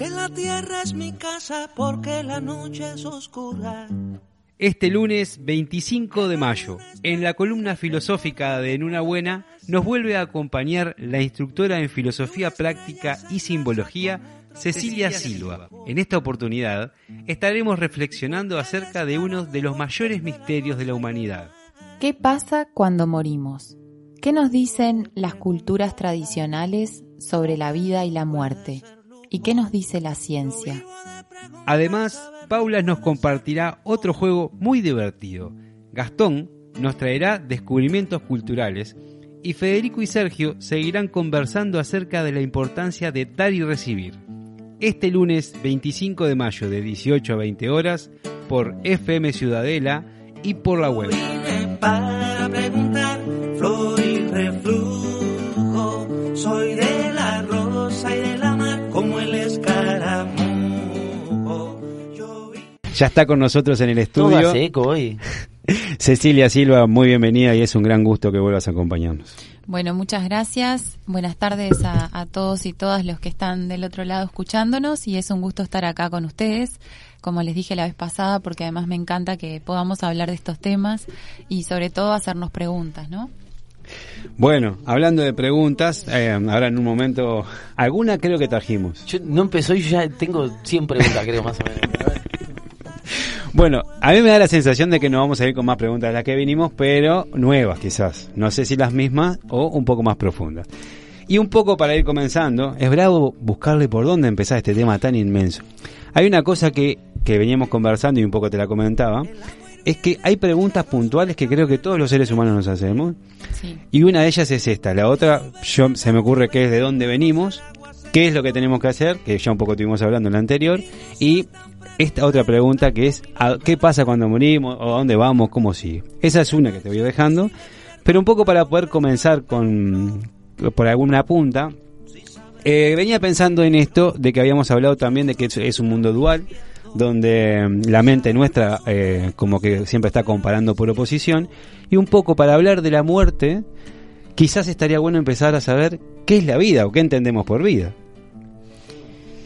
Porque la tierra es mi casa, porque la noche es oscura. Este lunes 25 de mayo, en la columna filosófica de En una buena, nos vuelve a acompañar la instructora en filosofía práctica y simbología, Cecilia Silva. En esta oportunidad estaremos reflexionando acerca de uno de los mayores misterios de la humanidad. ¿Qué pasa cuando morimos? ¿Qué nos dicen las culturas tradicionales sobre la vida y la muerte? ¿Y qué nos dice la ciencia? Además, Paula nos compartirá otro juego muy divertido. Gastón nos traerá descubrimientos culturales y Federico y Sergio seguirán conversando acerca de la importancia de dar y recibir. Este lunes 25 de mayo de 18 a 20 horas por FM Ciudadela y por la web. Ya está con nosotros en el Todo estudio hace eco hoy. Cecilia Silva, muy bienvenida y es un gran gusto que vuelvas a acompañarnos. Bueno, muchas gracias. Buenas tardes a, a todos y todas los que están del otro lado escuchándonos y es un gusto estar acá con ustedes, como les dije la vez pasada, porque además me encanta que podamos hablar de estos temas y sobre todo hacernos preguntas, ¿no? Bueno, hablando de preguntas, eh, ahora en un momento, alguna creo que trajimos. Yo no empezó y yo ya tengo 100 preguntas, creo, más o menos. Bueno, a mí me da la sensación de que no vamos a ir con más preguntas de las que vinimos, pero nuevas quizás. No sé si las mismas o un poco más profundas. Y un poco para ir comenzando, es bravo buscarle por dónde empezar este tema tan inmenso. Hay una cosa que, que veníamos conversando y un poco te la comentaba, es que hay preguntas puntuales que creo que todos los seres humanos nos hacemos. Sí. Y una de ellas es esta. La otra, yo, se me ocurre que es de dónde venimos, qué es lo que tenemos que hacer, que ya un poco estuvimos hablando en la anterior. Y esta otra pregunta que es, ¿a- ¿qué pasa cuando morimos? ¿O a dónde vamos? ¿Cómo sigue? Esa es una que te voy dejando. Pero un poco para poder comenzar con, por alguna punta, eh, venía pensando en esto de que habíamos hablado también de que es, es un mundo dual, donde mm, la mente nuestra eh, como que siempre está comparando por oposición, y un poco para hablar de la muerte, quizás estaría bueno empezar a saber qué es la vida o qué entendemos por vida.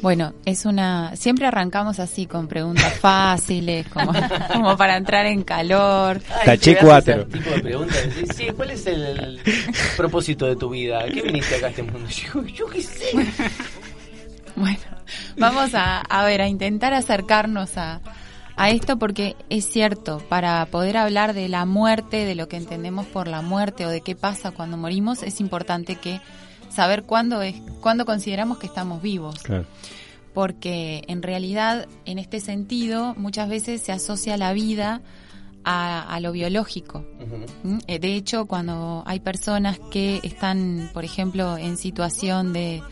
Bueno, es una. Siempre arrancamos así con preguntas fáciles, como, como para entrar en calor. Haces cuatro. tipo de preguntas. Sí, sí, ¿cuál es el, el propósito de tu vida? ¿Qué viniste acá a este mundo? Yo, yo qué sé. Bueno, vamos a, a ver, a intentar acercarnos a, a esto porque es cierto, para poder hablar de la muerte, de lo que entendemos por la muerte o de qué pasa cuando morimos, es importante que saber cuándo es, cuándo consideramos que estamos vivos. Claro. porque en realidad en este sentido muchas veces se asocia la vida a, a lo biológico. ¿Mm? Eh, De hecho, cuando hay personas que están, por ejemplo, en situación de,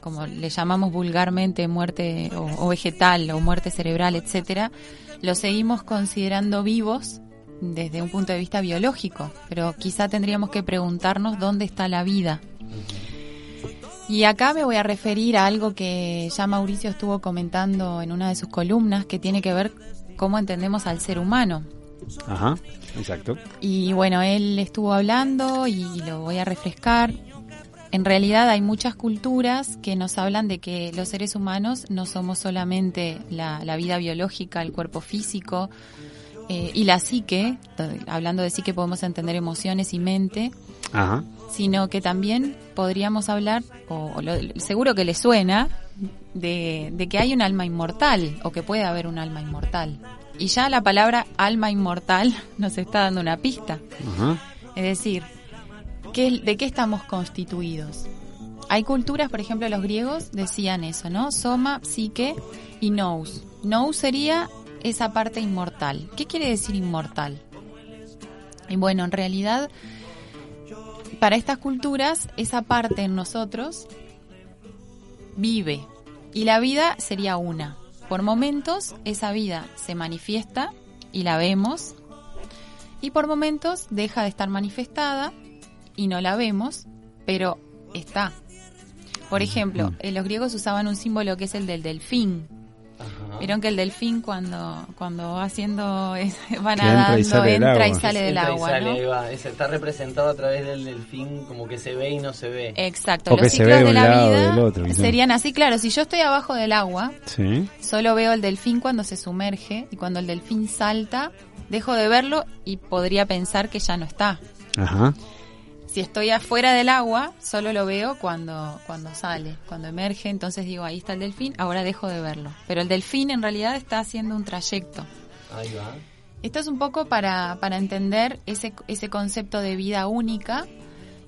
como le llamamos vulgarmente, muerte o, o vegetal o muerte cerebral, etcétera, los seguimos considerando vivos desde un punto de vista biológico, pero quizá tendríamos que preguntarnos dónde está la vida. Y acá me voy a referir a algo que ya Mauricio estuvo comentando en una de sus columnas, que tiene que ver cómo entendemos al ser humano. Ajá, exacto. Y bueno, él estuvo hablando y lo voy a refrescar. En realidad hay muchas culturas que nos hablan de que los seres humanos no somos solamente la, la vida biológica, el cuerpo físico eh, y la psique, hablando de psique podemos entender emociones y mente, Ajá. sino que también podríamos hablar, o, o lo- seguro que le suena, de, de que hay un alma inmortal o que puede haber un alma inmortal. Y ya la palabra alma inmortal nos está dando una pista. Ajá. Es decir, ¿qué, ¿de qué estamos constituidos? Hay culturas, por ejemplo, los griegos decían eso, ¿no? Soma, psique y nous. Nous sería esa parte inmortal. ¿Qué quiere decir inmortal? Y bueno, en realidad para estas culturas, esa parte en nosotros vive y la vida sería una. Por momentos, esa vida se manifiesta y la vemos, y por momentos deja de estar manifestada y no la vemos, pero está. Por ejemplo, eh, los griegos usaban un símbolo que es el del delfín. Ajá. Vieron que el delfín cuando cuando va haciendo es- va Que entra y nadando sale del entra y agua. sale del Entra y agua, sale, ¿no? va. Está representado a través del delfín, como que se ve y no se ve. Exacto, los se ciclos ve de de un la vida del otro, quizá. serían así, claro, si yo estoy abajo del agua, Sí. solo veo el delfín cuando se sumerge y cuando el delfín salta, dejo de verlo y podría pensar que ya no está. Ajá. Si estoy afuera del agua, solo lo veo cuando, cuando sale, cuando emerge, entonces digo, ahí está el delfín, ahora dejo de verlo. Pero el delfín en realidad está haciendo un trayecto. Ahí va. Esto es un poco para, para entender ese, ese concepto de vida única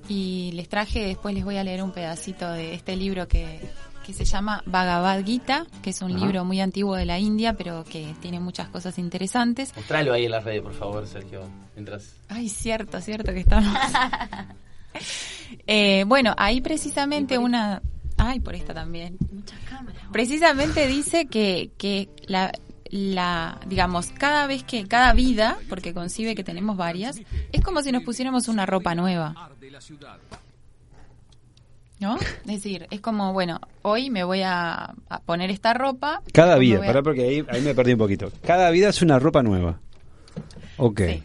y les traje, después les voy a leer un pedacito de este libro que, que se llama Bhagavad Gita, que es un Ajá. libro muy antiguo de la India, pero que tiene muchas cosas interesantes. Mostralo ahí en las redes, por favor, Sergio. Mientras. Ay, cierto, cierto que estamos. Eh, bueno, ahí precisamente una... Ay, por esta también. Precisamente dice que, que la, la, digamos, cada vez que, cada vida, porque concibe que tenemos varias, es como si nos pusiéramos una ropa nueva. ¿No? Es decir, es como, bueno, hoy me voy a, a poner esta ropa. Cada vida, a- pará porque ahí, ahí me perdí un poquito. Cada vida es una ropa nueva. Ok. Sí.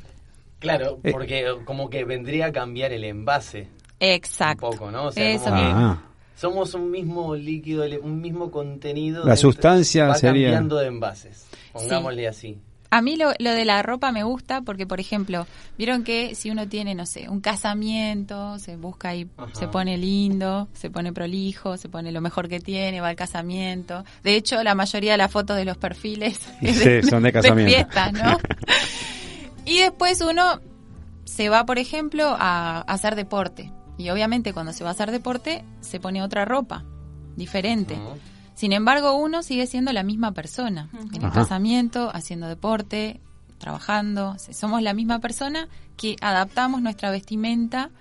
Claro, Eh. porque como que vendría a cambiar el envase Exacto. un poco, ¿no? O sea, Eso como que Ah, somos un mismo líquido, un mismo contenido. La dentro- sustancia va sería- cambiando de envases. Pongámosle así. A mí lo, lo de la ropa me gusta porque, por ejemplo, vieron que si uno tiene, no sé, un casamiento, se busca y Ajá. se pone lindo, se pone prolijo, se pone lo mejor que tiene, va al casamiento. De hecho, la mayoría de las fotos de los perfiles es Sí, son de casamiento. fiestas, ¿no? y después uno se va, por ejemplo, a, a hacer deporte. Y obviamente cuando se va a hacer deporte, se pone otra ropa, diferente. Sin embargo, uno sigue siendo la misma persona. En el Ajá. casamiento, haciendo deporte, trabajando. Somos la misma persona que adaptamos nuestra vestimenta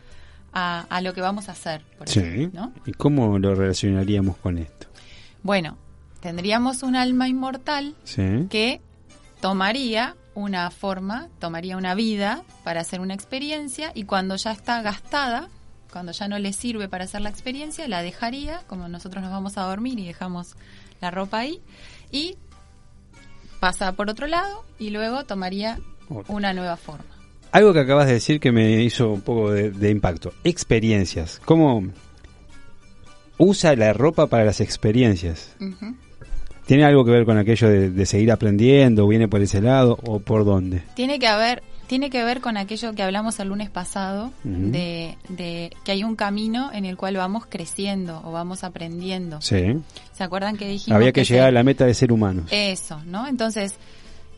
a, a lo que vamos a hacer. por sí. ejemplo, ¿no? ¿Y cómo lo relacionaríamos con esto? Bueno, tendríamos un alma inmortal Sí. que tomaría una forma, tomaría una vida para hacer una experiencia y cuando ya está gastada, cuando ya no le sirve para hacer la experiencia, la dejaría, como nosotros nos vamos a dormir y dejamos la ropa ahí, y pasa por otro lado y luego tomaría una nueva forma. Algo que acabas de decir que me hizo un poco de, de impacto. Experiencias. ¿Cómo usa la ropa para las experiencias? ¿Tiene algo que ver con aquello de, de seguir aprendiendo? ¿Viene por ese lado o por dónde? Tiene que haber, tiene que ver con aquello que hablamos el lunes pasado, de, de que hay un camino en el cual vamos creciendo o vamos aprendiendo. Sí. ¿Se acuerdan que dijimos Había que llegar a la meta de ser humanos. Eso, ¿no? Entonces,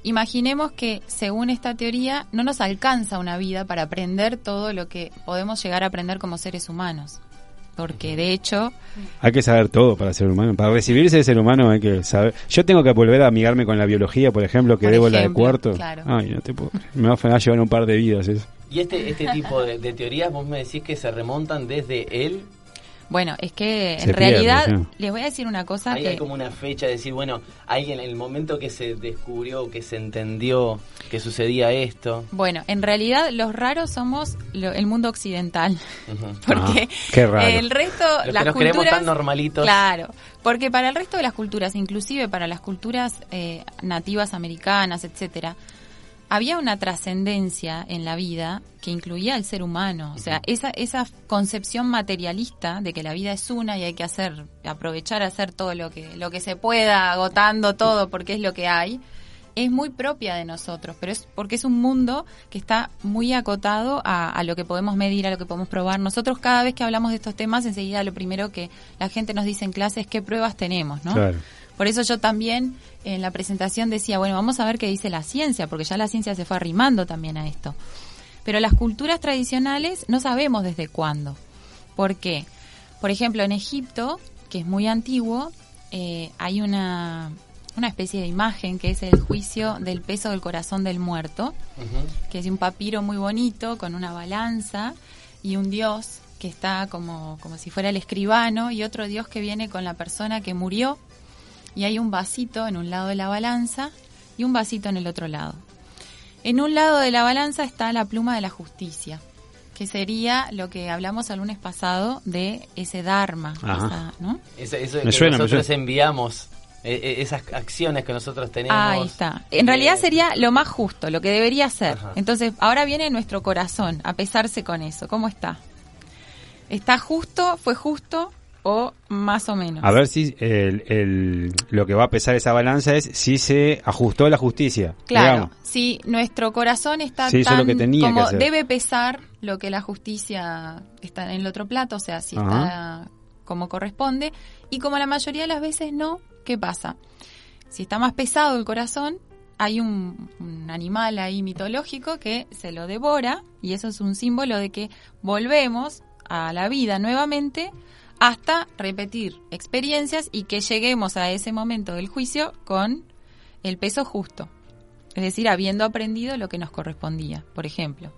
imaginemos que según esta teoría no nos alcanza una vida para aprender todo lo que podemos llegar a aprender como seres humanos. Porque de hecho, Hay que saber todo para ser humano. Para recibirse de ser humano hay que saber. Yo tengo que volver a amigarme con la biología, por ejemplo, que Por debo la de cuarto. claro. Ay, no te puedo. Me va a llevar un par de vidas eso. Y este, este tipo de, de teorías, vos me decís que se remontan desde él. Bueno, es que Se en pierde, realidad sí. les voy a decir una cosa Ahí que hay como una fecha de decir, bueno, ahí en el momento que se descubrió, que se entendió que sucedía esto. bueno, en realidad los raros somos lo- el mundo occidental, Ujú. porque Ah, qué raro. el resto Los las que nos creemos culturas tan normalitos. Claro, porque para el resto de las culturas, inclusive para las culturas eh, nativas americanas, etcétera, había una trascendencia en la vida que incluía al ser humano. O sea, esa, esa concepción materialista de que la vida es una y hay que hacer, aprovechar hacer todo lo que, lo que se pueda, agotando todo porque es lo que hay, es muy propia de nosotros, pero es porque es un mundo que está muy acotado a, a lo que podemos medir, a lo que podemos probar. Nosotros cada vez que hablamos de estos temas, enseguida lo primero que la gente nos dice en clase es qué pruebas tenemos, ¿no? Claro. Por eso yo también en la presentación decía, bueno, vamos a ver qué dice la ciencia, porque ya la ciencia se fue arrimando también a esto. Pero las culturas tradicionales no sabemos desde cuándo. ¿Por qué? Por ejemplo, en Egipto, que es muy antiguo, eh, hay una, una especie de imagen que es el juicio del peso del corazón del muerto, que es un papiro muy bonito con una balanza y un Dios que está como, como si fuera el escribano y otro Dios que viene con la persona que murió y hay un vasito en un lado de la balanza y un vasito en el otro lado. En un lado de la balanza está la pluma de la justicia, que sería lo que hablamos el lunes pasado de ese Dharma, esa, ¿no? Eso, eso Me que suena, me nosotros suena. enviamos, eh, eh, esas acciones que nosotros tenemos. Ahí está. En realidad eh, sería lo más justo, lo que debería ser. Ajá. Entonces, ahora viene nuestro corazón a pesarse con eso. ¿Cómo está? ¿Está justo? ¿Fue justo? ¿O más o menos? A ver si el, el- lo que va a pesar esa balanza es si se ajustó la justicia. Claro, digamos. si nuestro corazón está tan lo que tenía que como hacer. debe pesar lo que la justicia está en el otro plato, o sea, si está como corresponde, y como la mayoría de las veces no, ¿qué pasa? Si está más pesado el corazón, hay un, un animal ahí mitológico que se lo devora, y eso es un símbolo de que volvemos a la vida nuevamente hasta repetir experiencias y que lleguemos a ese momento del juicio con el peso justo. Es decir, habiendo aprendido lo que nos correspondía, por ejemplo.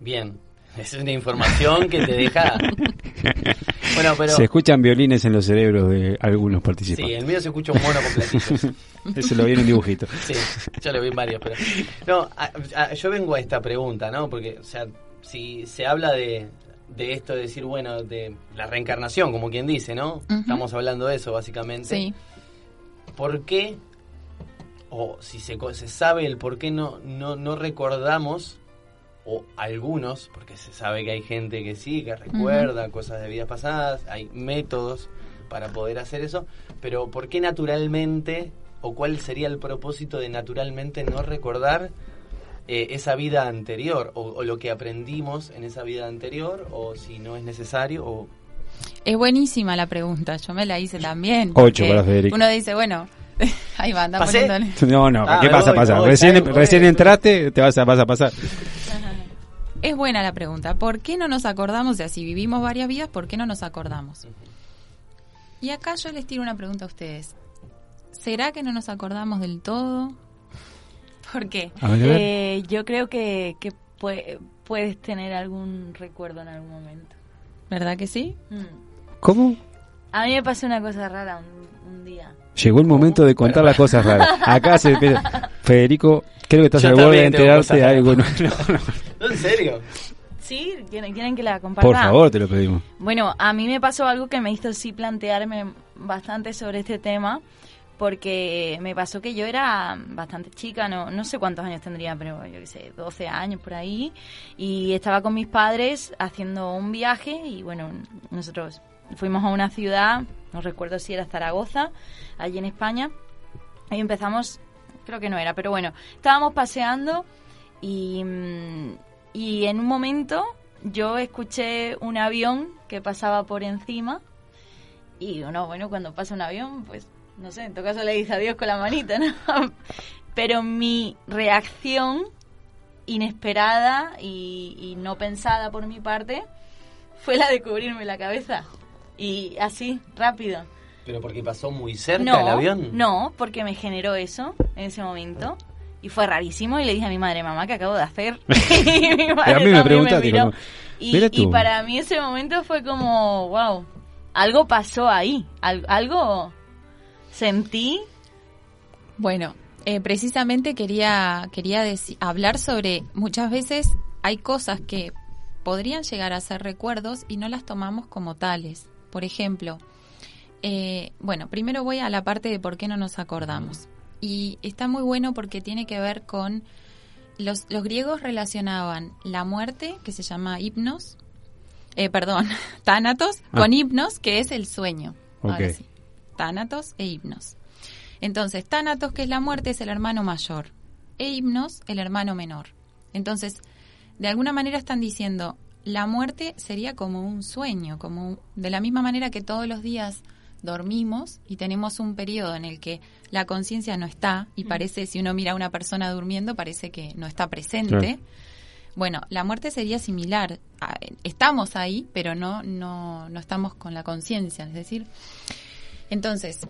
Bien, es una información que te deja... bueno, pero... Se escuchan violines en los cerebros de algunos Sí, participantes. el mío se escucha un mono con platillos. Eso lo vi en un dibujito. Sí, yo lo vi en varios, pero... No, a- a- yo vengo a esta pregunta, ¿no? Porque, o sea, si se habla de, de esto de decir, bueno, de la reencarnación, como quien dice, ¿no? Estamos hablando de eso, básicamente. Sí. ¿Por qué, o si se, se sabe el por qué no, no, no recordamos, o algunos, porque se sabe que hay gente que sí, que recuerda cosas de vidas pasadas, hay métodos para poder hacer eso, pero ¿por qué naturalmente, o cuál sería el propósito de naturalmente no recordar eh, esa vida anterior, o, o lo que aprendimos en esa vida anterior, o si no es necesario, o... Es buenísima la pregunta, yo me la hice también. Ocho para Federico. Uno dice, bueno, ahí va, anda ¿Pasé? poniéndole. No, no, Ah, ¿qué pasa? voy, pasa? voy, recién entraste, te vas a, vas a pasar. Es buena la pregunta. ¿Por qué no nos acordamos? O sea, si vivimos varias vidas, ¿por qué no nos acordamos? Y acá yo les tiro una pregunta a ustedes. ¿Será que no nos acordamos del todo? ¿Por qué? A ver, a ver. Eh, yo creo que, que pue- puedes tener algún recuerdo en algún momento. ¿Verdad que sí? Mm. ¿Cómo? A mí me pasó una cosa rara un, un día. Llegó el momento de contar las cosas raras. Acá se empieza. Federico, creo que estás al borde de enterarte de algo. No, no, no. ¿No, ¿En serio? Sí, quieren, quieren que la comparta. Por favor, te lo pedimos. Bueno, a mí me pasó algo que me hizo sí plantearme bastante sobre este tema, porque me pasó que yo era bastante chica, no, no sé cuántos años tendría, pero yo qué sé, 12 años por ahí, y estaba con mis padres haciendo un viaje y bueno, nosotros fuimos a una ciudad, no recuerdo si era Zaragoza, allí en España, y empezamos, creo que no era, pero bueno, estábamos paseando y, y en un momento yo escuché un avión que pasaba por encima y uno, bueno, cuando pasa un avión, pues no sé, en tu caso le dice adiós con la manita, ¿no? Pero mi reacción inesperada y, y no pensada por mi parte fue la de cubrirme la cabeza. Y así, rápido. ¿Pero porque pasó muy cerca no, el avión? No, porque me generó eso en ese momento. Y fue rarísimo y le dije a mi madre, mamá, ¿qué acabo de hacer? y mi madre a mí me también preguntaste, miró. como, Y, para mí ese momento fue como, wow, algo pasó ahí, al- algo sentí. Bueno, eh, precisamente quería, quería hablar sobre muchas veces hay cosas que podrían llegar a ser recuerdos y no las tomamos como tales. Por ejemplo, eh, bueno, primero voy a la parte de por qué no nos acordamos. Y está muy bueno porque tiene que ver con... Los, los griegos relacionaban la muerte, que se llama hipnos, eh, perdón, tánatos, Ah. con hipnos, que es el sueño. Ahora Ok. sí. Tánatos e hipnos. Entonces, Tánatos, que es la muerte, es el hermano mayor. E Hipnos, el hermano menor. Entonces, de alguna manera están diciendo, la muerte sería como un sueño, como un- de la misma manera que todos los días dormimos y tenemos un periodo en el que la conciencia no está y parece, si uno mira a una persona durmiendo, parece que no está presente. Bueno, la muerte sería similar. A- Estamos ahí, pero no, no, no estamos con la conciencia. Es decir, entonces,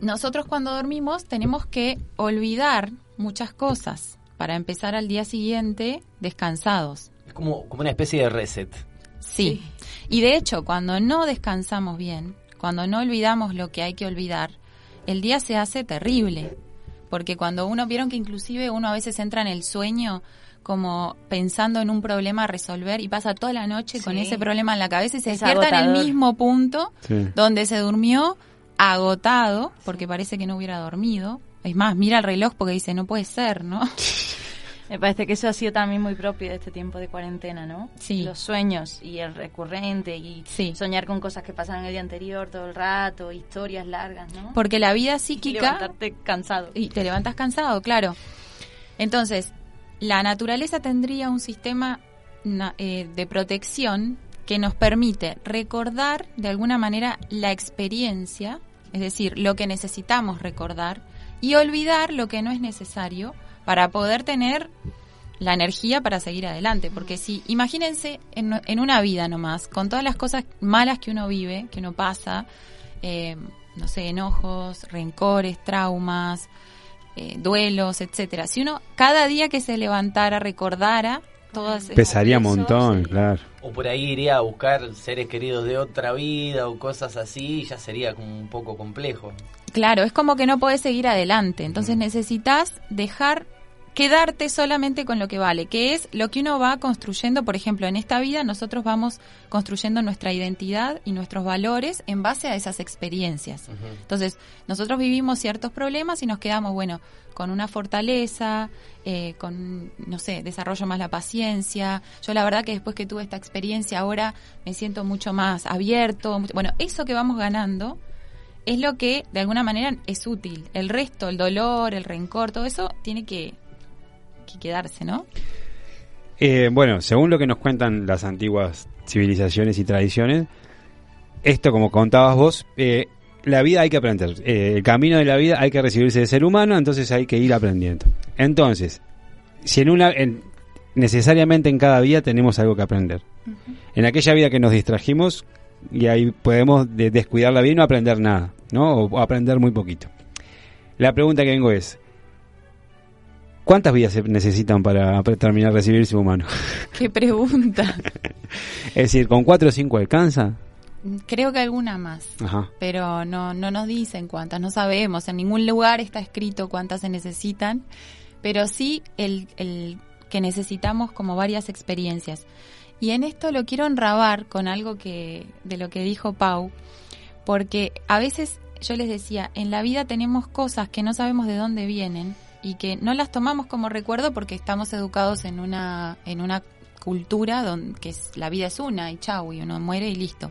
nosotros cuando dormimos tenemos que olvidar muchas cosas para empezar al día siguiente descansados. como, como una especie de reset. Sí. Y de hecho, cuando no descansamos bien, cuando no olvidamos lo que hay que olvidar, el día se hace terrible. Porque cuando uno, vieron que inclusive uno a veces entra en el sueño como pensando en un problema a resolver y pasa toda la noche con ese problema en la cabeza y se Es despierta en el mismo punto Sí. donde se durmió agotado porque parece que no hubiera dormido. Es más, mira el reloj porque dice, no puede ser, ¿no? Me parece que eso ha sido también muy propio de este tiempo de cuarentena, ¿no? Sí. Los sueños y el recurrente y Sí. soñar con cosas que pasan el día anterior todo el rato, historias largas, ¿no? Porque la vida y psíquica... levantarte cansado. Y te levantas cansado, claro. Entonces, la naturaleza tendría un sistema eh, de protección que nos permite recordar de alguna manera la experiencia, es decir, lo que necesitamos recordar, y olvidar lo que no es necesario para poder tener la energía para seguir adelante. Porque si, imagínense en, en una vida nomás, con todas las cosas malas que uno vive, que uno pasa, eh, no sé, enojos, rencores, traumas, eh, duelos, etcétera. Si uno cada día que se levantara recordara todas esas- Pesaría un montón, sí. claro. O por ahí iría a buscar seres queridos de otra vida o cosas así y ya sería como un poco complejo. Claro, es como que no podés seguir adelante. Entonces Mm. necesitas dejar quedarte solamente con lo que vale, que es lo que uno va construyendo, por ejemplo, en esta vida nosotros vamos construyendo nuestra identidad y nuestros valores en base a esas experiencias. Entonces, nosotros vivimos ciertos problemas y nos quedamos, bueno, con una fortaleza, eh, con, no sé, desarrollo más la paciencia. Yo la verdad que después que tuve esta experiencia ahora me siento mucho más abierto. mucho- bueno, eso que vamos ganando es lo que de alguna manera es útil. El resto, el dolor, el rencor, todo eso tiene que, que quedarse, ¿no? Eh, bueno, según lo que nos cuentan las antiguas civilizaciones y tradiciones, esto como contabas vos, eh, la vida hay que aprender. Eh, el camino de la vida hay que recibirse de ser humano, entonces hay que ir aprendiendo. Entonces, si en una, en- necesariamente en cada vida tenemos algo que aprender. En aquella vida que nos distrajimos y ahí podemos de- descuidar la vida y no aprender nada, ¿no? O aprender muy poquito. La pregunta que vengo es, ¿cuántas vidas se necesitan para terminar de recibirse humano? Qué pregunta. Es decir, ¿con cuatro o cinco alcanza? Creo que alguna más. Ajá. pero no, no nos dicen cuántas, no sabemos, en ningún lugar está escrito cuántas se necesitan, pero sí el, el que necesitamos como varias experiencias. Y en esto lo quiero enrabar con algo que de lo que dijo Pau, porque a veces yo les decía, en la vida tenemos cosas que no sabemos de dónde vienen y que no las tomamos como recuerdo porque estamos educados en una en una cultura donde que es, la vida es una y chau y uno muere y listo.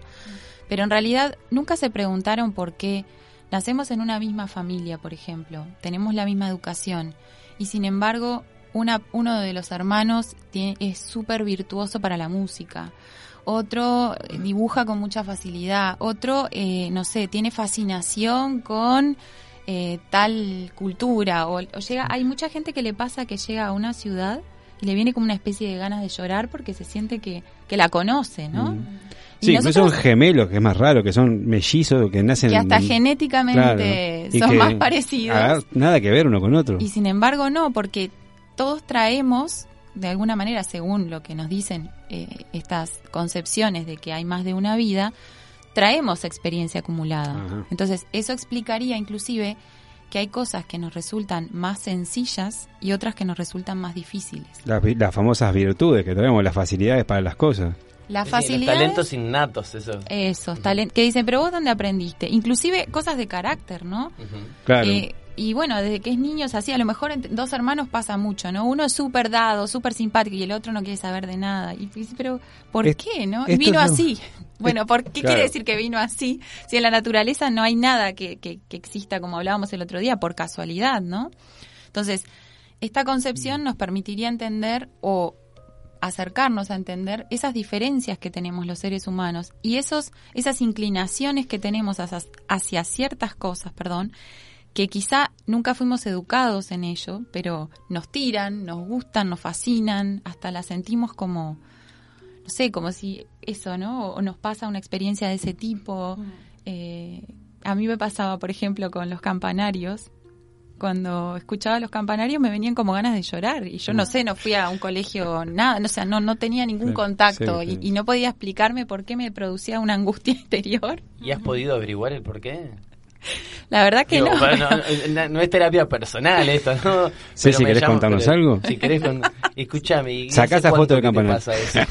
Pero en realidad nunca se preguntaron por qué nacemos en una misma familia, por ejemplo, tenemos la misma educación. Y sin embargo una, uno de los hermanos es súper virtuoso para la música, otro eh, dibuja con mucha facilidad, otro, eh, no sé, tiene fascinación con eh, tal cultura, o, o llega, hay mucha gente que le pasa que llega a una ciudad y le viene como una especie de ganas de llorar porque se siente que, que la conoce, ¿no? Mm. Sí, no son gemelos, que es más raro, que son mellizos, que nacen... que hasta en- genéticamente Claro. Son más parecidos. nada que ver uno con otro. Y sin embargo no, porque todos traemos, de alguna manera, según lo que nos dicen eh, estas concepciones de que hay más de una vida, traemos experiencia acumulada. Ajá. Entonces, eso explicaría inclusive que hay cosas que nos resultan más sencillas y otras que nos resultan más difíciles. Las, las famosas virtudes que tenemos, las facilidades para las cosas. La Sí, facilidad... Los talentos innatos, eso. Esos, que dicen, pero vos dónde aprendiste? Inclusive cosas de carácter, ¿no? Claro. Eh, y bueno, desde que es niño es así, a lo mejor entre dos hermanos pasa mucho, ¿no? Uno es súper dado, súper simpático y el otro no quiere saber de nada. Y dice, pero ¿por Es- qué, no? Y vino así. Bueno, ¿por qué Claro. quiere decir que vino así? Si en la naturaleza no hay nada que, que, que exista, como hablábamos el otro día, por casualidad, ¿no? Entonces, esta concepción nos permitiría entender o acercarnos a entender esas diferencias que tenemos los seres humanos y esos esas inclinaciones que tenemos hacia, hacia ciertas cosas, perdón, que quizá nunca fuimos educados en ello, pero nos tiran, nos gustan, nos fascinan, hasta las sentimos como no sé, como si eso, ¿no? O nos pasa una experiencia de ese tipo. Eh, a mí me pasaba, por ejemplo, con los campanarios, cuando escuchaba los campanarios me venían como ganas de llorar y yo no sé, no fui a un colegio, nada, no, o sea, no, no tenía ningún Sí, contacto sí, sí. Y, y no podía explicarme por qué me producía una angustia interior. ¿Y has podido averiguar el por qué? La verdad que Digo, no. bueno, no, no es terapia personal esto, ¿no? Sí, Pero si querés contarnos pero- algo. Si querés, con... escúchame. ¿y Sacá esa foto del campanario. pasa eso?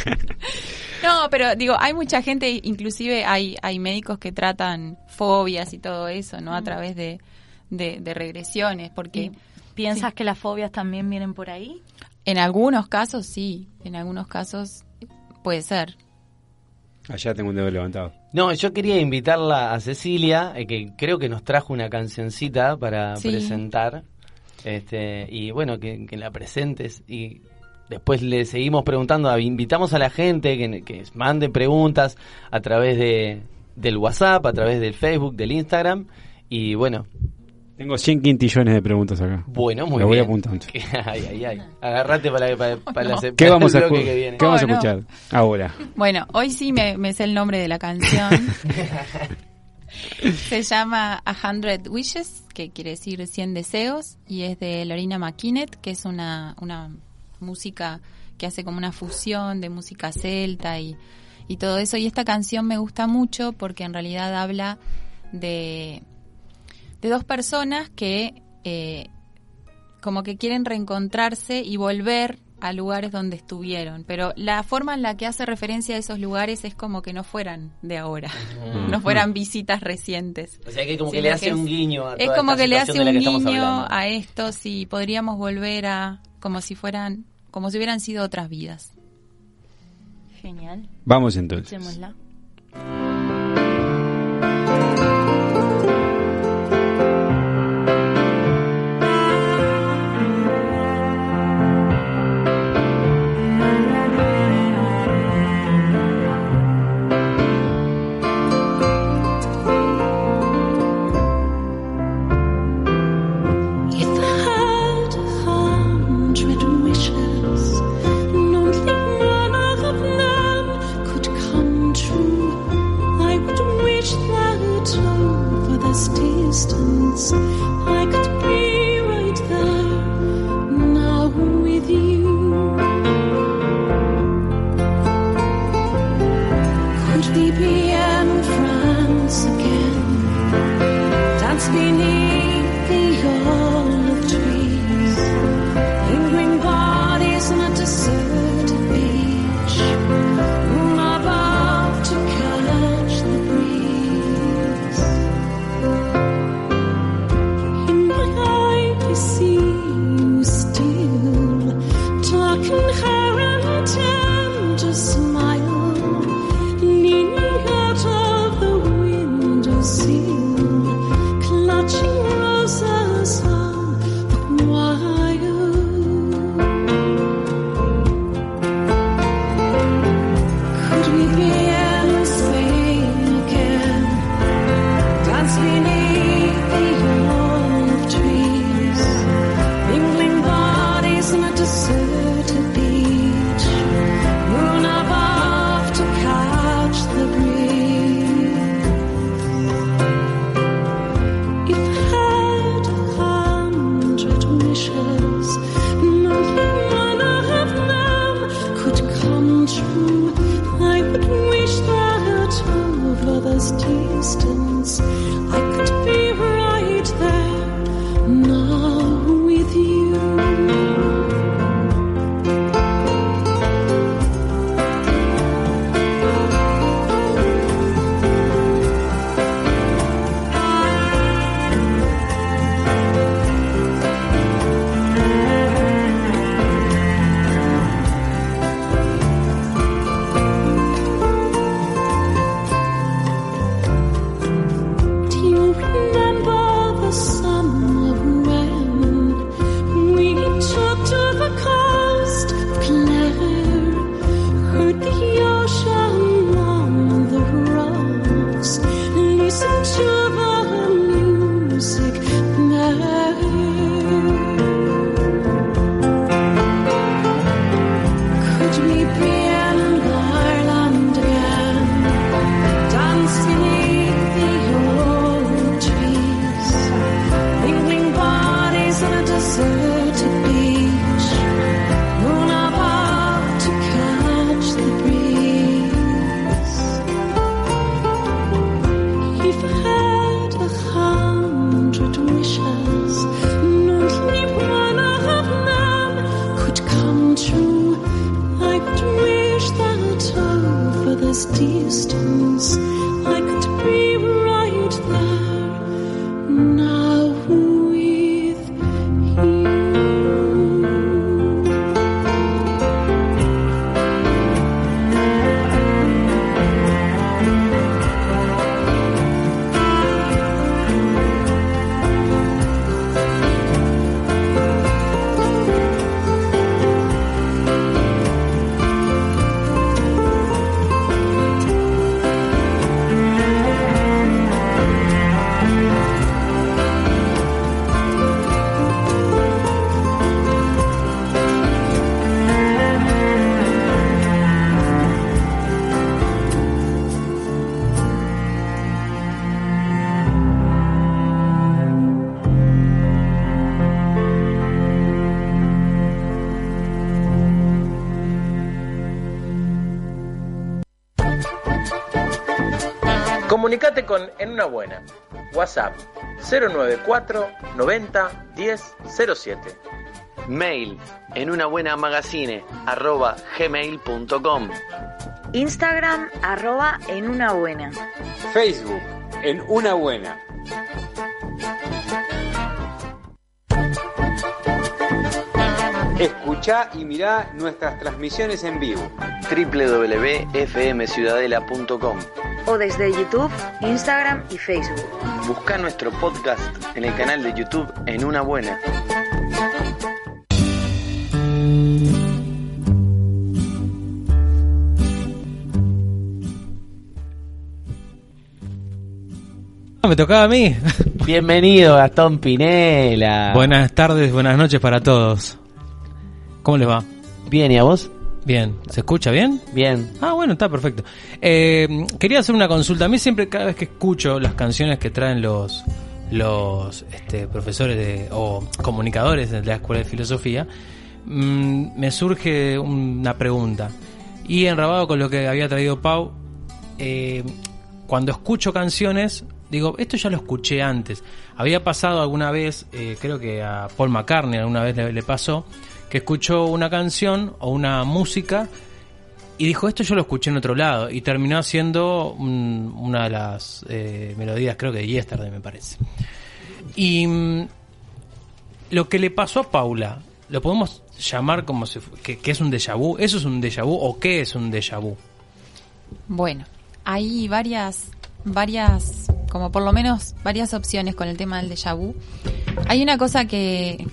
No, pero digo, hay mucha gente, inclusive hay, hay médicos que tratan fobias y todo eso, ¿no? A través de, de, de regresiones, porque ¿Piensas que las fobias también vienen por ahí? en algunos casos sí, en algunos casos puede ser. Allá tengo un dedo levantado. No, yo quería invitarla a Cecilia, eh, que creo que nos trajo una cancioncita para Sí. presentar. Este, y bueno, que, que la presentes y después le seguimos preguntando, invitamos a la gente que, que mande preguntas a través de, del WhatsApp, a través del Facebook, del Instagram y bueno, Tengo 100 quintillones de preguntas acá. bueno, muy Lo voy bien. apuntando. Que- ay, ay, ay. Agarrate para, para, para la- ¿Qué vamos a, que viene. ¿qué vamos a no. escuchar ahora? Bueno, hoy sí me, me sé el nombre de la canción. Se llama A Hundred Wishes, que quiere decir 100 deseos, y es de Lorina McKinnon, que es una, una música que hace como una fusión de música celta y, y todo eso. Y esta canción me gusta mucho porque en realidad habla de, de dos personas que eh, como que quieren reencontrarse y volver a lugares donde estuvieron, pero la forma en la que hace referencia a esos lugares es como que no fueran de ahora, no fueran visitas recientes. O sea que como que le hace es- un guiño a Es toda como esta que le hace un guiño a esto si podríamos volver a como si fueran como si hubieran sido otras vidas. Genial. Vamos entonces. Escuchémosla. Distance Una Buena. WhatsApp 094 90 10 07. Mail en una buena magazine arroba gmail.com. Instagram arroba en una buena. Facebook, en una buena. Escucha y mirá nuestras transmisiones en vivo. www.fmciudadela.com. O desde YouTube, Instagram y Facebook. Busca nuestro podcast en el canal de YouTube En Una Buena. Ah, Me tocaba a mí. Bienvenido Gastón Pinela. Buenas tardes, buenas noches para todos. ¿Cómo les va? Bien, ¿y a vos? Bien. ¿Se escucha bien? Bien. Ah, bueno, está perfecto. Eh, quería hacer una consulta. A mí siempre, cada vez que escucho las canciones que traen los los este, profesores de, o comunicadores de la Escuela de Filosofía, mm, me surge una pregunta. Y enrabado con lo que había traído Pau, eh, cuando escucho canciones, digo, esto ya lo escuché antes. Había pasado alguna vez, eh, creo que a Paul McCartney alguna vez le, le pasó, que escuchó una canción o una música y dijo, esto yo lo escuché en otro lado. Y terminó siendo un- una de las eh, melodías, creo que de Yesterday, me parece. Y mm, lo que le pasó a Paula, ¿lo podemos llamar como si que, que es un déjà vu? ¿Eso es un déjà vu o qué es un déjà vu? Bueno, hay varias, varias, como por lo menos varias opciones con el tema del déjà vu. Hay una cosa que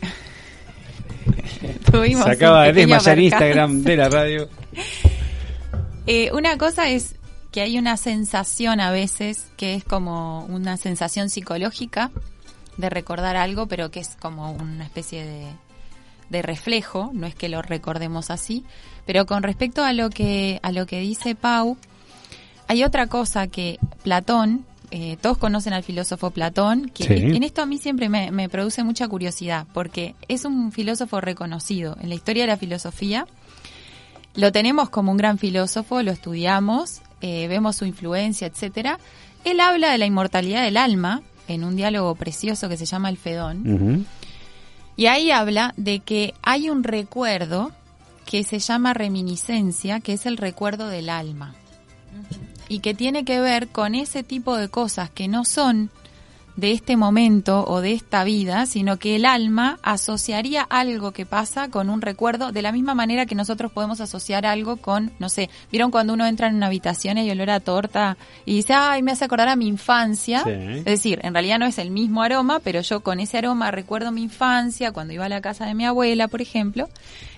tuvimos. Se acaba de desmayar. Instagram de la radio. Eh, una cosa es que hay una sensación a veces que es como una sensación psicológica de recordar algo, pero que es como una especie de, de reflejo, no es que lo recordemos así. Pero con respecto a lo que, a lo que dice Pau, hay otra cosa que Platón, eh, todos conocen al filósofo Platón, que Sí. en esto a mí siempre me, me produce mucha curiosidad, porque es un filósofo reconocido en la historia de la filosofía. Lo tenemos como un gran filósofo, lo estudiamos, eh, vemos su influencia, etcétera. Él habla de la inmortalidad del alma en un diálogo precioso que se llama El Fedón. Y ahí habla de que hay un recuerdo que se llama reminiscencia, que es el recuerdo del alma. Y que tiene que ver con ese tipo de cosas que no son de este momento o de esta vida, sino que el alma asociaría algo que pasa con un recuerdo de la misma manera que nosotros podemos asociar algo con, no sé, vieron cuando uno entra en una habitación y hay olor a torta y dice, ay, me hace acordar a mi infancia. Sí. Es decir, en realidad no es el mismo aroma, pero yo con ese aroma recuerdo mi infancia, cuando iba a la casa de mi abuela, por ejemplo.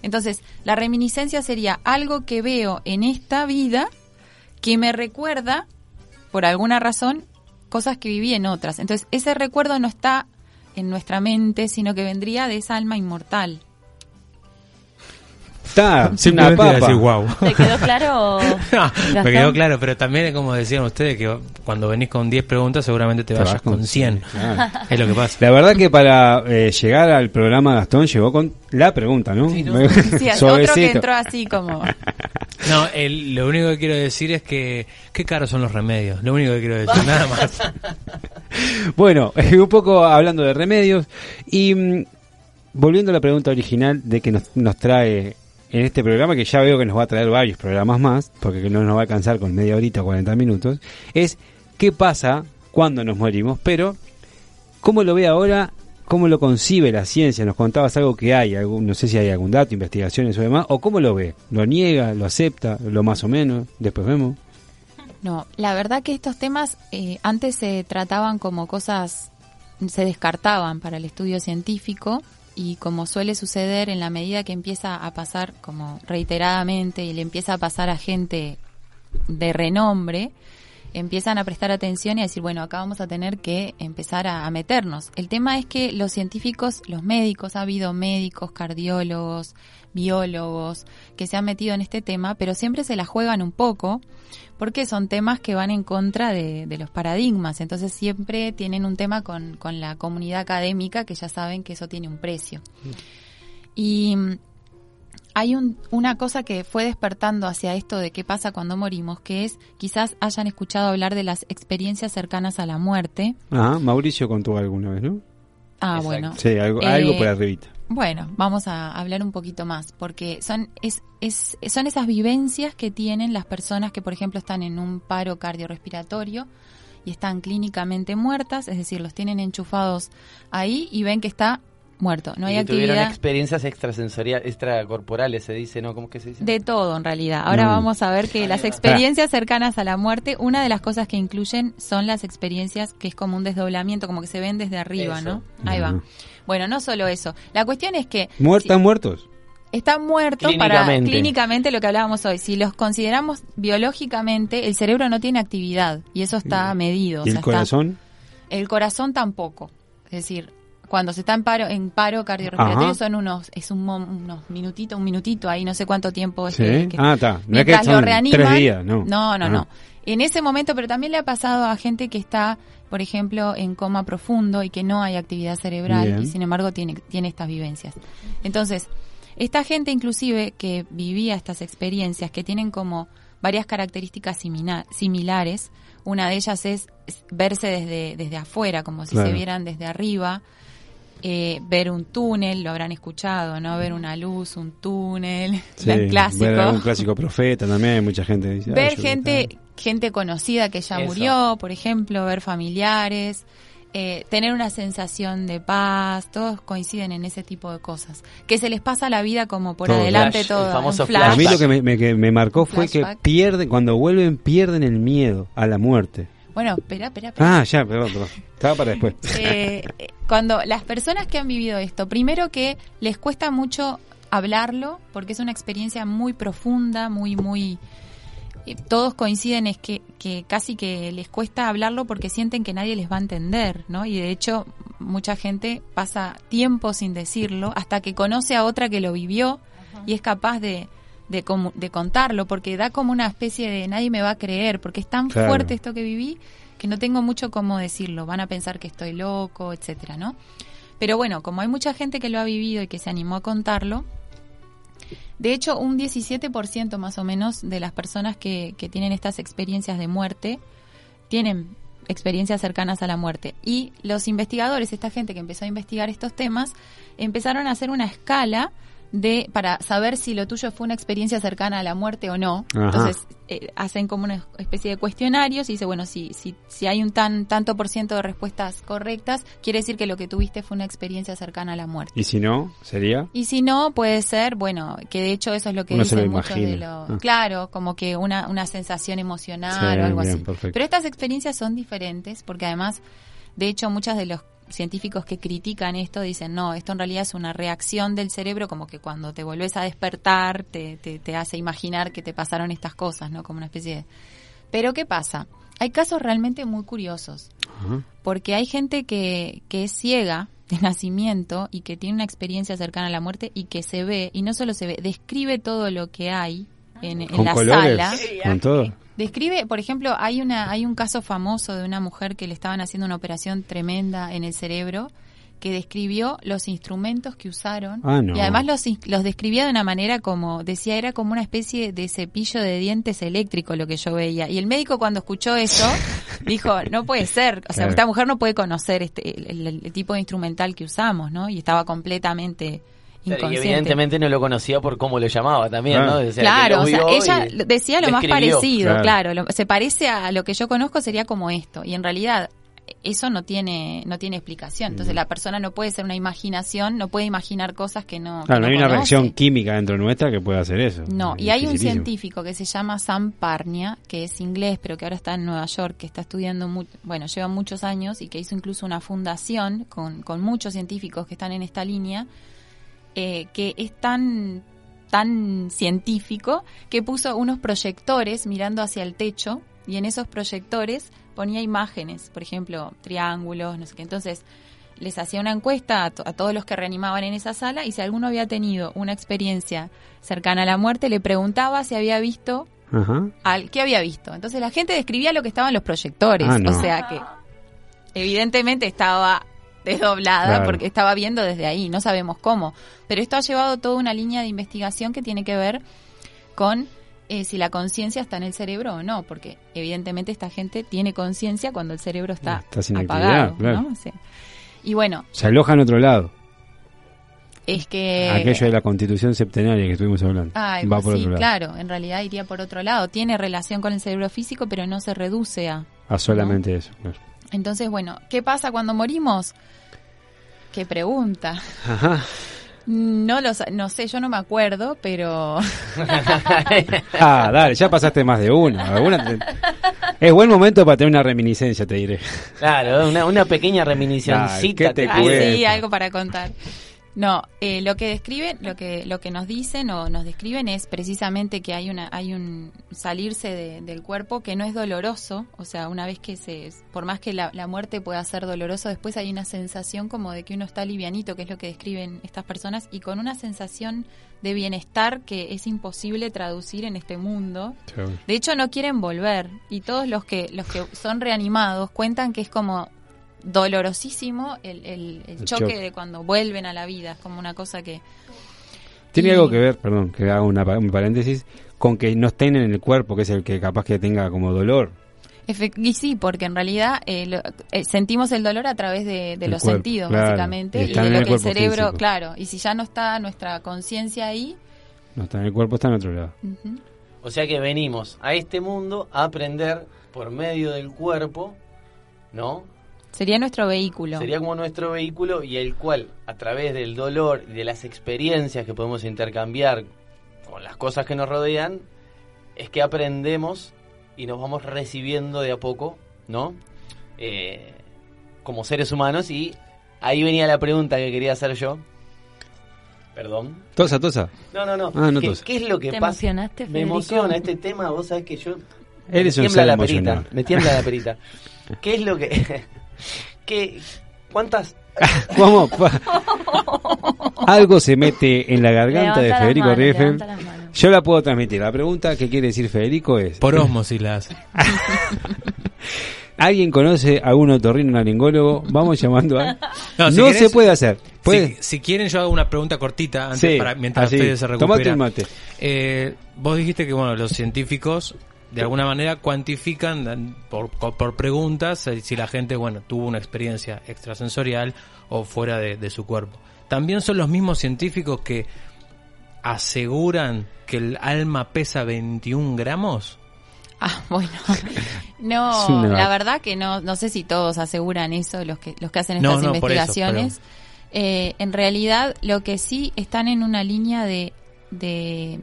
Entonces, la reminiscencia sería algo que veo en esta vida que me recuerda, por alguna razón, cosas que viví en otras. Entonces, ese recuerdo no está en nuestra mente, sino que vendría de esa alma inmortal. Está, Simplemente papa. decir wow. ¿Te quedó claro? me quedó claro, pero también es como decían ustedes que cuando venís con 10 preguntas seguramente te, Te vayas vas con con 100. Ah. Es lo que pasa. La verdad que para eh, llegar al programa Gastón llegó con la pregunta, ¿no? Sí, otro que entró así como... No, el- lo único que quiero decir es que qué caros son los remedios. Lo único que quiero decir, nada más. Bueno, un poco hablando de remedios y mm, volviendo a la pregunta original de que nos, nos trae en este programa, que ya veo que nos va a traer varios programas más, porque no nos va a alcanzar con media horita o 40 minutos, es qué pasa cuando nos morimos, pero cómo lo ve ahora, cómo lo concibe la ciencia. Nos contabas algo que hay, no sé si hay algún dato, investigaciones o demás, o cómo lo ve, lo niega, lo acepta, lo más o menos, después vemos. No, la verdad que estos temas eh, antes se trataban como cosas, se descartaban para el estudio científico y como suele suceder en la medida que empieza a pasar como reiteradamente y le empieza a pasar a gente de renombre, empiezan a prestar atención y a decir, bueno, acá vamos a tener que empezar a, a meternos. El tema es que los científicos, los médicos, ha habido médicos, cardiólogos, biólogos que se han metido en este tema, pero siempre se la juegan un poco porque son temas que van en contra de, de los paradigmas. Entonces siempre tienen un tema con, con la comunidad académica que ya saben que eso tiene un precio. Y mm, hay un- una cosa que fue despertando hacia esto de qué pasa cuando morimos, que es quizás hayan escuchado hablar de las experiencias cercanas a la muerte. Ah, Mauricio contó alguna vez, ¿no? Ah, Exacto. bueno. Sí, algo, Eh, algo por arribita. Bueno, vamos a hablar un poquito más, porque son, es, es, son esas vivencias que tienen las personas que, por ejemplo, están en un paro cardiorrespiratorio y están clínicamente muertas, es decir, los tienen enchufados ahí y ven que está muerto. No hay y que tuvieron actividad experiencias extrasensoriales, extracorporales, se dice, ¿no? ¿Cómo es que se dice? de todo, en realidad. Ahora Mm. vamos a ver que las experiencias cercanas a la muerte, una de las cosas que incluyen son las experiencias que es como un desdoblamiento, como que se ven desde arriba, Eso. ¿no? Ahí va. Ujú. Bueno, no solo eso. La cuestión es que Muer- ¿Están muertos? están muertos para Clínicamente. clínicamente lo que hablábamos hoy. Si los consideramos biológicamente, el cerebro no tiene actividad y eso está medido. o ¿Y el está- corazón? el corazón tampoco. Es decir, cuando se está en paro, en paro cardiorrespiratorio Ajá. son unos, es un, unos minutitos, un minutito ahí, no sé cuánto tiempo es Sí. que- que- Ah, está. No es que lo reaniman. tres días, no. No, no, Ah. no. En ese momento, pero también le ha pasado a gente que está, por ejemplo, en coma profundo y que no hay actividad cerebral Bien. y sin embargo tiene, tiene estas vivencias. Entonces, esta gente inclusive que vivía estas experiencias, que tienen como varias características similares, una de ellas es es verse desde, desde afuera, como si Claro. se vieran desde arriba, eh, ver un túnel, lo habrán escuchado, ¿no? Ver una luz, un túnel, Sí, el clásico ver algún clásico profeta también, hay mucha gente dice. "Ah, ver gente gente conocida que ya Eso. murió, por ejemplo, ver familiares, eh, tener una sensación de paz, todos coinciden en ese tipo de cosas. Que se les pasa la vida como por Todo. adelante Flash, todo. el famoso un flash. A mí lo que me, me- que me marcó fue que pierden, cuando vuelven, pierden el miedo a la muerte. Bueno, espera, espera, espera. Ah, ya, perdón, perdón. Estaba para después. Eh, cuando las personas que han vivido esto, primero que les cuesta mucho hablarlo, porque es una experiencia muy profunda, muy, muy... eh, Todos coinciden es que, que casi que les cuesta hablarlo porque sienten que nadie les va a entender, ¿no? Y de hecho mucha gente pasa tiempo sin decirlo hasta que conoce a otra que lo vivió y es capaz de, de, de contarlo porque da como una especie de nadie me va a creer porque es tan Claro. fuerte esto que viví que no tengo mucho cómo decirlo, van a pensar que estoy loco, etcétera, ¿no? Pero bueno, como hay mucha gente que lo ha vivido y que se animó a contarlo, de hecho un 17% más o menos de las personas que, que tienen estas experiencias de muerte tienen experiencias cercanas a la muerte. Y los investigadores, esta gente que empezó a investigar estos temas, empezaron a hacer una escala de para saber si lo tuyo fue una experiencia cercana a la muerte o no. Ajá. Entonces eh, hacen como una especie de cuestionarios y dice, bueno, si, si, si hay un tan tanto por ciento de respuestas correctas, quiere decir que lo que tuviste fue una experiencia cercana a la muerte. Y si no, sería. Y si no, puede ser, bueno, que de hecho eso es lo que Uno se dicen lo muchos de los... Ah. Claro, como que una, una sensación emocional Sí, o algo bien, así. perfecto. Pero estas experiencias son diferentes porque además, de hecho, muchos de los científicos que critican esto dicen, no, esto en realidad es una reacción del cerebro, como que cuando te volvés a despertar te, te, te hace imaginar que te pasaron estas cosas, ¿no? Como una especie de... Pero ¿qué pasa? Hay casos realmente muy curiosos porque hay gente que, que es ciega de nacimiento y que tiene una experiencia cercana a la muerte y que se ve, y no solo se ve, describe todo lo que hay en, la colores, sala. con todo. Describe, por ejemplo, hay una hay un caso famoso de una mujer que le estaban haciendo una operación tremenda en el cerebro que describió los instrumentos que usaron Ah, no. y además los los describía de una manera como decía era como una especie de cepillo de dientes eléctrico lo que yo veía y el médico cuando escuchó eso dijo no puede ser o sea Claro. esta mujer no puede conocer este el, el- el tipo de instrumental que usamos no y estaba completamente Y evidentemente no lo conocía por cómo lo llamaba también. ¿no? O sea, que Claro, lo o sea, ella y decía lo más escribió. parecido, Claro. claro. lo- se parece a lo que yo conozco sería como esto. Y en realidad eso no tiene no tiene explicación. Entonces la persona no puede ser una imaginación, no puede imaginar cosas que no. que Claro, no hay una reacción química dentro nuestra que pueda hacer eso. No, Es y hay un científico que se llama Sam Parnia, que es inglés, pero que ahora está en Nueva York, que está estudiando, mu- bueno, lleva muchos años y que hizo incluso una fundación con, con muchos científicos que están en esta línea, eh, que es tan, tan científico que puso unos proyectores mirando hacia el techo y en esos proyectores ponía imágenes, por ejemplo, triángulos, no sé qué. Entonces, les hacía una encuesta a, to- a todos los que reanimaban en esa sala y si alguno había tenido una experiencia cercana a la muerte, le preguntaba si había visto Ajá. al qué había visto. Entonces la gente describía lo que estaba en los proyectores, Ah, no. o sea que evidentemente estaba desdoblada Claro. porque estaba viendo desde ahí, no sabemos cómo, pero esto ha llevado toda una línea de investigación que tiene que ver con eh, si la conciencia está en el cerebro o no, porque evidentemente esta gente tiene conciencia cuando el cerebro está, Está sin apagado, claro. ¿no? Sí. Y bueno, Se aloja en otro lado. es que Aquello de la constitución septenaria que estuvimos hablando. Ay, Va pues por sí, otro lado. claro, en realidad iría por otro lado. Tiene relación con el cerebro físico, pero no se reduce a. A solamente eso. claro. Entonces, bueno, ¿qué pasa cuando morimos? Qué pregunta. Ajá. No lo no sé, yo no me acuerdo, pero Ah, dale, ya pasaste más de una. Alguna te- Es buen momento para tener una reminiscencia, te diré. Claro, una, una pequeña reminiscencita. ¿qué te Ah, sí, algo para contar. No, eh, lo que describen, lo que lo que nos dicen o nos describen es precisamente que hay una hay un salirse de- del cuerpo que no es doloroso, o sea, una vez que se por más que la, la muerte pueda ser doloroso, después hay una sensación como de que uno está livianito, que es lo que describen estas personas y con una sensación de bienestar que es imposible traducir en este mundo. De hecho, no quieren volver y todos los que los que son reanimados cuentan que es como dolorosísimo el, el- el El choque, choque. de cuando vuelven a la vida. Es como una cosa que... Tiene Y- algo que ver, perdón, que haga una, un paréntesis, con que no estén en el cuerpo, que es el que capaz que tenga como dolor. Efe- Y sí, porque en realidad eh, lo- eh, sentimos el dolor a través de, los cuerpo, sentidos, claro. básicamente, Y de lo el que el cerebro, físico. claro, y si ya no está nuestra conciencia ahí, No está en el cuerpo, está en otro lado. O sea que venimos a este mundo a aprender por medio del cuerpo, ¿no? Sería nuestro vehículo. Sería como nuestro vehículo y el cual, a través del dolor y de las experiencias que podemos intercambiar con las cosas que nos rodean, es que aprendemos y nos vamos recibiendo de a poco, ¿no? Eh, como seres humanos y ahí venía la pregunta que quería hacer yo. Perdón. Tosa, tosa. No, no, no. Ah, no ¿Qué, tosa. qué es lo que ¿Te pasa? emocionaste, Me Federico? emociona este tema, vos sabés que yo Eres me un tiembla la perita, me tiembla la perita. ¿Qué es lo que qué cuántas ¿Cómo? Algo se mete en la garganta Levanta de Federico manos, manos. Yo la puedo transmitir. La pregunta que quiere decir Federico es... Por osmosis la hace. ¿Alguien conoce a un otorrino laringólogo? Vamos llamando a... No, si se querés- puede hacer. Si, si quieren, yo hago una pregunta cortita antes Sí, para, mientras así. Fede se Tomate recupera. el mate. Eh, vos dijiste que bueno, los científicos de alguna manera cuantifican por, por preguntas eh, si la gente bueno tuvo una experiencia extrasensorial o fuera de, de su cuerpo. También son los mismos científicos que aseguran que el alma pesa 21 gramos. Ah, bueno. No, la verdad que no, no sé si todos aseguran eso, los que, los que hacen No, estas no, por eso, investigaciones. Eh, en realidad, lo que sí están en una línea de, de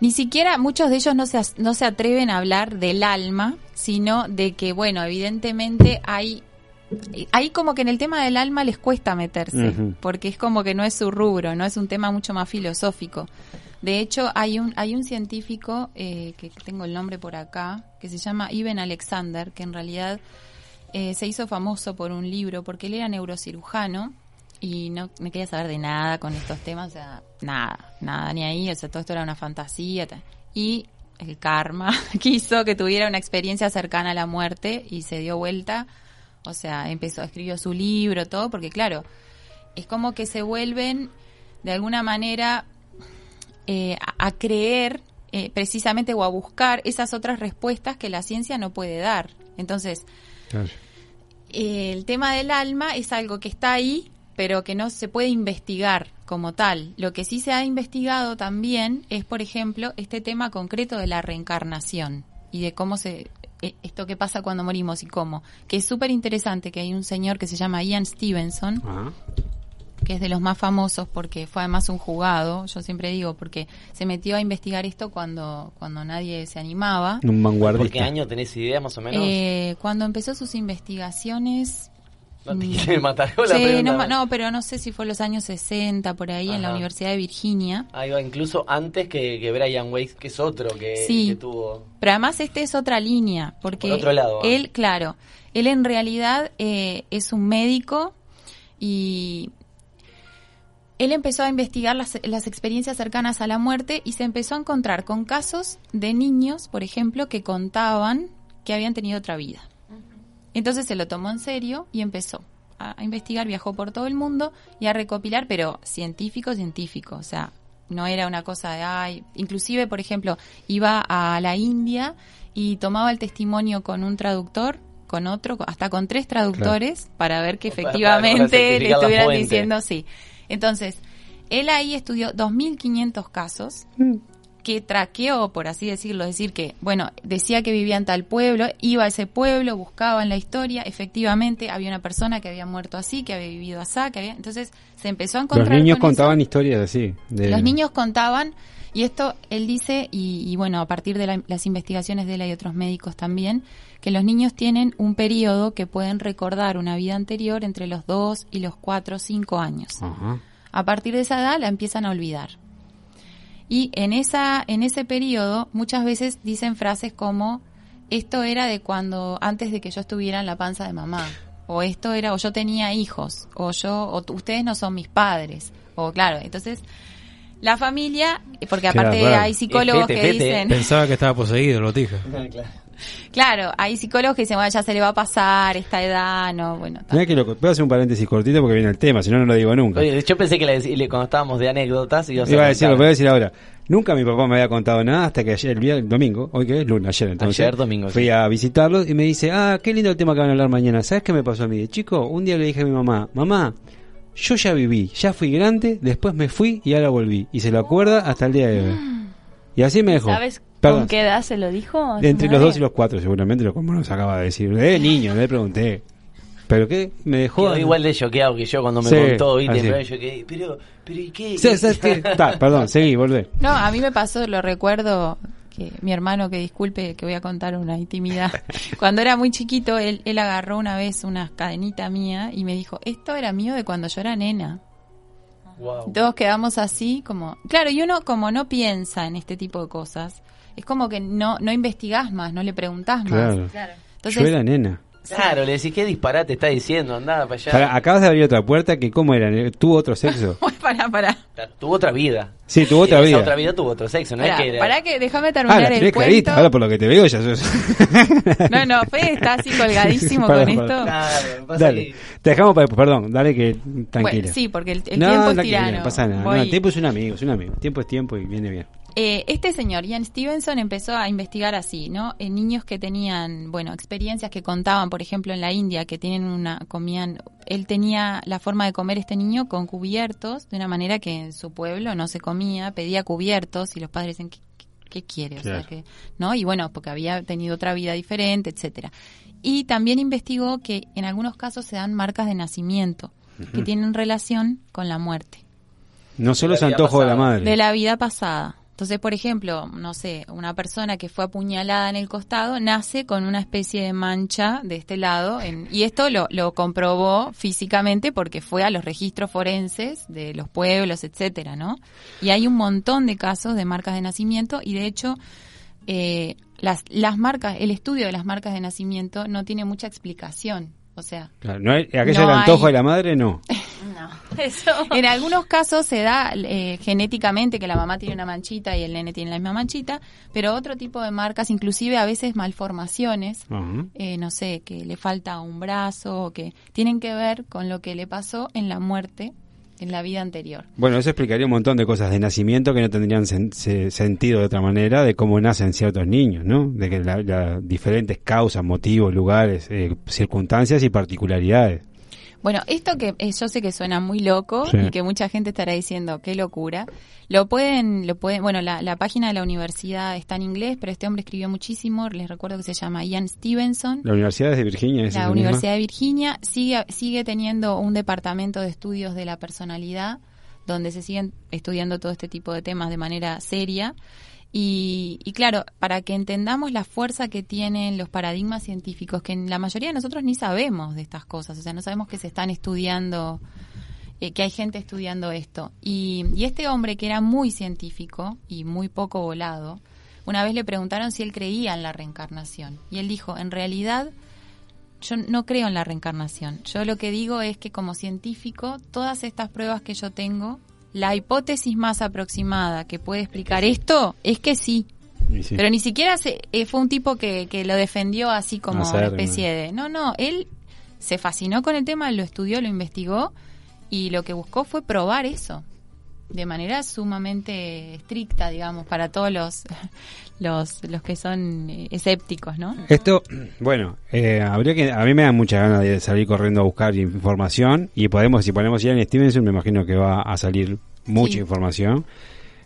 ni siquiera muchos de ellos no se, no se atreven a hablar del alma, sino de que, bueno, evidentemente hay, hay como que en el tema del alma les cuesta meterse, porque es como que no es su rubro, no es un tema mucho más filosófico. De hecho, hay un, hay un científico, eh, que tengo el nombre por acá, que se llama Iben Alexander, que en realidad eh, se hizo famoso por un libro, porque él era neurocirujano y no, no quería saber de nada con estos temas, o sea, nada, nada, ni ahí, o sea, todo esto era una fantasía. Y el karma quiso que tuviera una experiencia cercana a la muerte y se dio vuelta, o sea, empezó, escribió su libro, todo, porque claro, es como que se vuelven de alguna manera eh, a, a creer eh, precisamente o a buscar esas otras respuestas que la ciencia no puede dar. Entonces, Claro. eh, el tema del alma es algo que está ahí, pero que no se puede investigar como tal. Lo que sí se ha investigado también es, por ejemplo, este tema concreto de la reencarnación y de cómo se eh, esto que pasa cuando morimos y cómo, que es súper interesante que hay un señor que se llama Ian Stevenson, que es de los más famosos porque fue además un jugado, yo siempre digo, porque se metió a investigar esto cuando, cuando nadie se animaba. Un ¿Por qué vanguardista. año tenés idea más o menos? Eh, cuando empezó sus investigaciones... no te mm, quiere matar con la sí, pregunta. no, pero no sé si fue los años 60, por ahí, en la. Universidad de Virginia. Ahí va, incluso antes que, que Brian Weiss, que es otro que, Sí. que tuvo... Pero además este es otra línea, porque Por otro lado, ah. él, claro, él en realidad eh, es un médico y él empezó a investigar las, las experiencias cercanas a la muerte y se empezó a encontrar con casos de niños, por ejemplo, que contaban que habían tenido otra vida. Entonces se lo tomó en serio y empezó a, investigar, viajó por todo el mundo y a recopilar, pero científico, científico, o sea, no era una cosa de, ay, inclusive, por ejemplo, iba a la India y tomaba el testimonio con un traductor, con otro, hasta con tres traductores, para ver que Para- para efectivamente le estuvieran diciendo sí. Entonces, él ahí estudió 2.500 casos que traqueó, por así decirlo, es decir, que, bueno, decía que vivía en tal pueblo, iba a ese pueblo, buscaba en la historia, efectivamente había una persona que había muerto así, que había vivido así, que había, entonces se empezó a encontrar Los niños con eso. contaban historias así. de- Los niños contaban, y esto él dice, y, y bueno, a partir de la- las investigaciones de él y otros médicos también, que los niños tienen un periodo que pueden recordar una vida anterior entre los 2 y los 4 o 5 años. Ajá. A partir de esa edad la empiezan a olvidar. Y en esa en ese periodo muchas veces dicen frases como esto era de cuando antes de que yo estuviera en la panza de mamá o esto era o yo tenía hijos o yo o ustedes no son mis padres o claro, entonces la familia porque Claro, aparte claro. hay psicólogos Fete, que fete. dicen Pensaba que estaba poseído, lo dije. claro, hay psicólogos que dicen bueno ya se le va a pasar esta edad, no, bueno, Mirá que lo, voy a hacer un paréntesis cortito porque viene el tema, si no, no lo digo nunca. Oye, yo pensé que le, le- cuando estábamos de anécdotas ibas Iba a decir, lo voy a decir ahora. Nunca mi papá me había contado nada hasta que ayer, el, día- el domingo, hoy que es lunes, ayer entonces. Ayer, domingo, Fui sí. a visitarlo y me dice, ah, qué lindo el tema que van a hablar mañana. ¿Sabes qué me pasó a mí? De chico, un día le dije a mi mamá, mamá, yo ya viví, ya fui grande, después me fui y ahora volví. Y se lo acuerda hasta el día de hoy. Y así me dejó. ¿Sabes. Con qué edad se lo dijo? entre los dos y los cuatro, seguramente, lo como nos acaba de decir. De niño, le pregunté. ¿Pero qué? Me dejó. Quedó igual de choqueado que yo cuando me Sí, contó, ¿viste? así. Pero yo quedé, pero, pero ¿y qué? Sí, ¿sabes qué? Ta, perdón, seguí, volvé. No, a mí me pasó, lo recuerdo, que mi hermano, que disculpe que voy a contar una intimidad, cuando era muy chiquito, él, él agarró una vez una cadenita mía y me dijo, esto era mío de cuando yo era nena. Wow. Todos quedamos así como... Claro, y uno como no piensa en este tipo de cosas, es como que no, no investigás más, no le preguntás más. Claro. Claro. Entonces, Yo era nena. Claro, le decís, ¿qué disparate está diciendo? Andá para allá. Pará, acabas de abrir otra puerta que, ¿cómo era? ¿Tuvo otro sexo? pará, pará. Tuvo otra vida. Sí, tuvo Y otra esa vida. otra vida tuvo otro sexo, ¿no Pará, es que era- pará que déjame Ah, terminar la el cuento. clarita. Ahora por lo que te veo ya sos... No, no, Fede está así colgadísimo con esto. Claro, pasa Dale, que- te dejamos para... Perdón, dale que... Tranquila. Bueno, sí, porque el, el no, tiempo es tirano. no pasa nada. No, el tiempo es un amigo, es un amigo. Tiempo es tiempo y viene bien. Eh, este señor, Ian Stevenson, empezó a investigar así, ¿no? En niños que tenían, bueno, experiencias que contaban, por ejemplo, en la India, que tienen una, comían, él tenía la forma de comer este niño con cubiertos, de una manera que en su pueblo no se comía, pedía cubiertos y los padres dicen, ¿qué, qué- quiere? O sea, que, ¿no? Y bueno, porque había tenido otra vida diferente, etcétera. Y también investigó que en algunos casos se dan marcas de nacimiento que tienen relación con la muerte No solo es antojo de la madre. de la vida pasada. Entonces, por ejemplo, no sé, una persona que fue apuñalada en el costado nace con una especie de mancha de este lado en- y esto lo, lo comprobó físicamente porque fue a los registros forenses de los pueblos, etcétera, ¿no? Y hay un montón de casos de marcas de nacimiento y de hecho eh, las las marcas, el estudio de las marcas de nacimiento no tiene mucha explicación, o sea, Claro, no hay- aquello No del antojo hay- de la madre, no. Eso. En algunos casos se da eh, genéticamente que la mamá tiene una manchita y el nene tiene la misma manchita, pero otro tipo de marcas, inclusive a veces malformaciones, eh, no sé, que le falta un brazo, o que tienen que ver con lo que le pasó en la muerte, en la vida anterior. Bueno, eso explicaría un montón de cosas de nacimiento que no tendrían sen- se- sentido de otra manera, de cómo nacen ciertos niños, ¿no? De que la, la- diferentes causas, motivos, lugares, eh, circunstancias y particularidades. Bueno, esto que eh, yo sé que suena muy loco Sí. y que mucha gente estará diciendo qué locura. Lo pueden, lo pueden, bueno, la, la página de la universidad está en inglés, pero este hombre escribió muchísimo. Les recuerdo que se llama Ian Stevenson. La Universidad es de Virginia, ¿es La Universidad de Virginia sigue, sigue teniendo un departamento de estudios de la personalidad donde se siguen estudiando todo este tipo de temas de manera seria. Y, y claro, para que entendamos la fuerza que tienen los paradigmas científicos, que en la mayoría de nosotros ni sabemos de estas cosas, o sea, no sabemos que se están estudiando, eh, que hay gente estudiando esto. Y, y este hombre que era muy científico y muy poco volado, una vez le preguntaron si él creía en la reencarnación. Y él dijo, en realidad, yo no creo en la reencarnación. Yo lo que digo es que como científico, todas estas pruebas que yo tengo, la hipótesis más aproximada que puede explicar esto es que sí. Pero ni siquiera se, eh, fue un tipo que, que lo defendió así como una Acérrimo. especie de... No, no, él se fascinó con el tema, lo estudió, lo investigó y lo que buscó fue probar eso de manera sumamente estricta, digamos, para todos los los, los que son escépticos, ¿no? Esto, bueno, eh, habría que, a mí me da mucha ganas de salir corriendo a buscar información y podemos, si ponemos Ian Stevenson, me imagino que va a salir mucha Sí. información.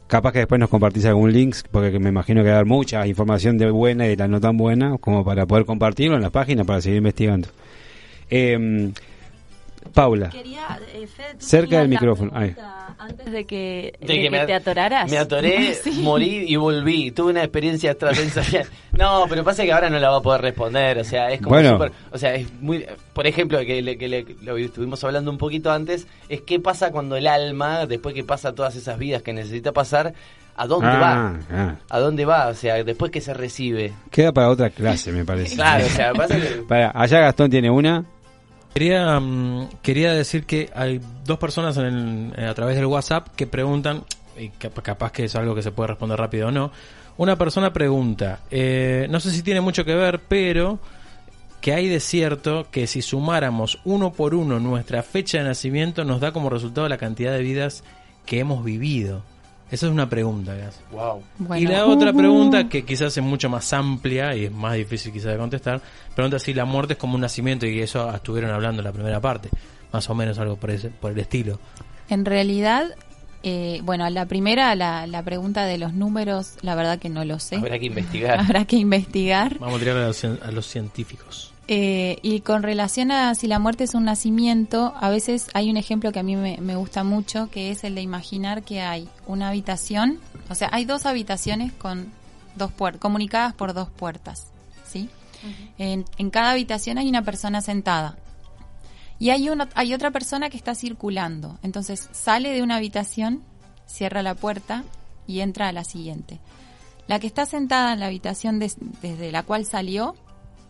Capaz que después nos compartís algún link, porque me imagino que va a haber mucha información de buena y de la no tan buena, como para poder compartirlo en la página para seguir investigando. Eh, Paula, Quería, eh, Fede, tú Cerca del micrófono, Antes de que, De de que que me- te atoraras. Me atoré, Sí. morí y volví. Tuve una experiencia extrasensorial. No, pero pasa que ahora no la va a poder responder. O sea, es como Bueno. O sea, es muy. Por ejemplo, que, le- que le- lo estuvimos hablando un poquito antes, es qué pasa cuando el alma, después que pasa todas esas vidas que necesita pasar, ¿a dónde Ah, va? ah. ¿A dónde va? O sea, después que se recibe. queda para otra clase, me parece. Claro, o sea, pasa que. Para, allá Gastón tiene una. Quería, mm, quería decir que hay dos personas en el- eh, a través del WhatsApp que preguntan, y cap- capaz que es algo que se puede responder rápido o no. Una persona pregunta, eh, no sé si tiene mucho que ver, pero que hay de cierto que si sumáramos uno por uno nuestra fecha de nacimiento nos da como resultado la cantidad de vidas que hemos vivido. Esa es una pregunta. Wow. Bueno. Y la otra pregunta, que quizás es mucho más amplia y es más difícil quizás de contestar, pregunta si la muerte es como un nacimiento y que eso estuvieron hablando en la primera parte. Más o menos algo por, ese, por el estilo. En realidad, eh, bueno, la primera, la, la pregunta de los números, la verdad que no lo sé. Habrá que investigar. Habrá que investigar. Vamos a tirar a los, cien- a los científicos. Eh, y con relación a si la muerte es un nacimiento, a veces hay un ejemplo que a mí me, me gusta mucho, que es el de imaginar que hay una habitación, o sea, hay dos habitaciones con dos puertas, comunicadas por dos puertas, ¿sí? en, en cada habitación hay una persona sentada. Y hay, uno, hay otra persona que está circulando. Entonces sale de una habitación, cierra la puerta y entra a la siguiente. La que está sentada en la habitación des- desde la cual salió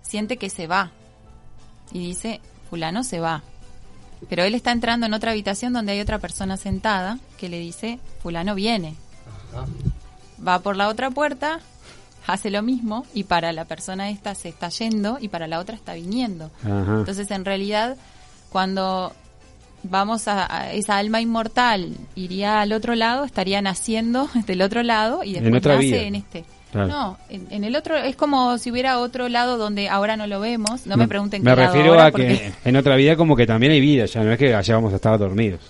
siente que se va y dice, fulano se va. Pero él está entrando en otra habitación donde hay otra persona sentada que le dice, fulano viene. Va por la otra puerta, hace lo mismo y para la persona esta se está yendo y para la otra está viniendo. Ajá. Entonces, en realidad, cuando vamos a, a esa alma inmortal, iría al otro lado, estaría naciendo del otro lado y En después otra nace vida. en este. Claro. No, en, en el otro es como si hubiera otro lado donde ahora no lo vemos. No me, pregunten Me qué lado refiero ahora, a que en otra vida como que también hay vida, ya no es que allá vamos a estar dormidos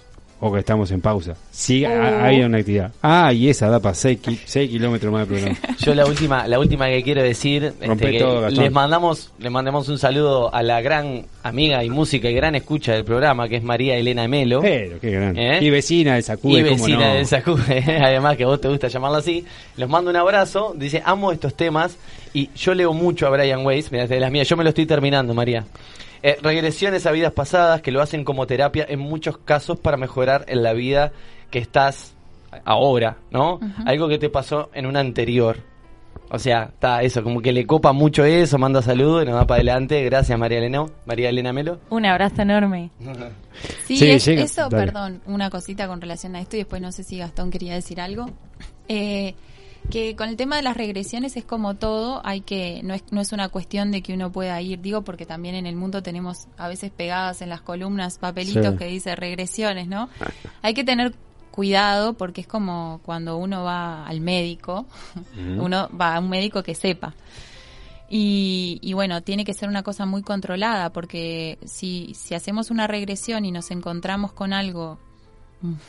o que estamos en pausa. Sí, Oh. ha- hay una actividad. Ah, y esa da para 6 kilómetros más de programa. Yo la última, la última que quiero decir, este, que todo, les mandamos, le mandamos un saludo a la gran amiga y música y gran escucha del programa, que es María Elena Melo. Pero, qué grande. ¿Eh? Y vecina del Sacude, y vecina no. del Sacude, además que a vos te gusta llamarla así. Les mando un abrazo, dice, amo estos temas y yo leo mucho a Brian Weiss, mira, de las mías, yo me lo estoy terminando, María. Eh, regresiones a vidas pasadas que lo hacen como terapia en muchos casos para mejorar en la vida que estás ahora, ¿no? Algo que te pasó en una anterior. O sea, está eso, como que le copa mucho eso, manda saludos y nos va para adelante. Gracias, María Elena, María Elena Melo. Un abrazo enorme. Sí, Sí, es- llega- eso, dale. perdón, una cosita con relación a esto y después no sé si Gastón quería decir algo. Eh, que con el tema de las regresiones es como todo, hay que no es no es una cuestión de que uno pueda ir, digo porque también en el mundo tenemos a veces pegadas en las columnas papelitos Sí. que dice regresiones, ¿no? Hay que tener cuidado porque es como cuando uno va al médico, uno va a un médico que sepa. Y, y bueno, tiene que ser una cosa muy controlada porque si, si hacemos una regresión y nos encontramos con algo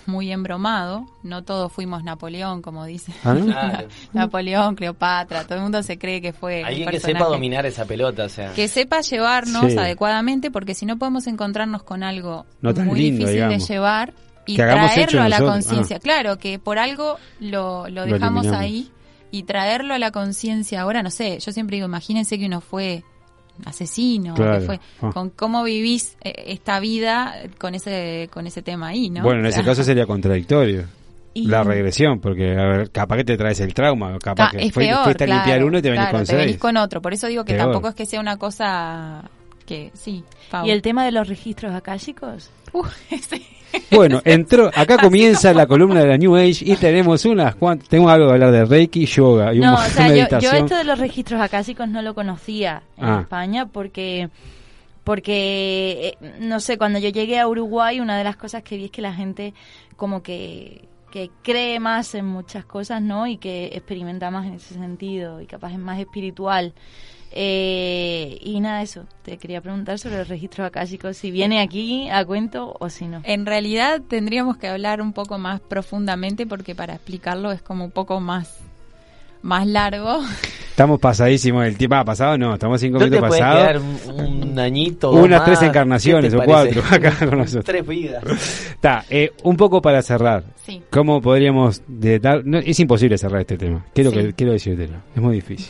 muy embromado, no todos fuimos Napoleón, como dice. ¿Ah, no? Claro. Napoleón, Cleopatra, todo el mundo se cree que fue... Alguien que sepa dominar esa pelota, o sea. Que sepa llevarnos Sí. adecuadamente, porque si no podemos encontrarnos con algo No muy lindo, difícil digamos. de llevar y traerlo a la conciencia. Ah. Claro, que por algo lo, lo dejamos ahí y traerlo a la conciencia. Ahora, no sé, yo siempre digo, imagínense que uno fue asesino, Claro. que fue Ah. con cómo vivís eh, esta vida con ese con ese tema ahí, ¿no? Bueno, en O ese caso sería contradictorio. y- La regresión, porque a ver, capaz que te traes el trauma, capaz Ca- que es fue- peor, fuiste a limpiar uno y te venís claro, con te venís seis. con otro. Por eso digo que Peor. tampoco es que sea una cosa que sí. Pau. ¿Y el tema de los registros akáshicos? Uh, ese- Bueno, entró, acá comienza la columna de la New Age y tenemos unas cuantas, tengo algo que hablar de Reiki, yoga y un No, o sea, de yo, yo meditación. esto de los registros akáshicos no lo conocía en Ah. España porque porque eh, no sé, cuando yo llegué a Uruguay una de las cosas que vi es que la gente como que que cree más en muchas cosas, ¿no? Y que experimenta más en ese sentido y capaz es más espiritual. Eh, y nada, eso. Te quería preguntar sobre los registros akáshicos, si viene aquí a cuento o si no. En realidad tendríamos que hablar un poco más profundamente porque para explicarlo es como un poco más más largo. Estamos pasadísimos del tiempo. Ah, pasado no, estamos cinco ¿No te minutos pasados. un, un añito? Unas tres encarnaciones ¿Qué te o parece? cuatro acá con nosotros. Tres vidas. Está, eh, un poco para cerrar. Sí. ¿Cómo podríamos de dar? no, es imposible cerrar este tema. Quiero Sí. que quiero decírtelo. Es muy difícil.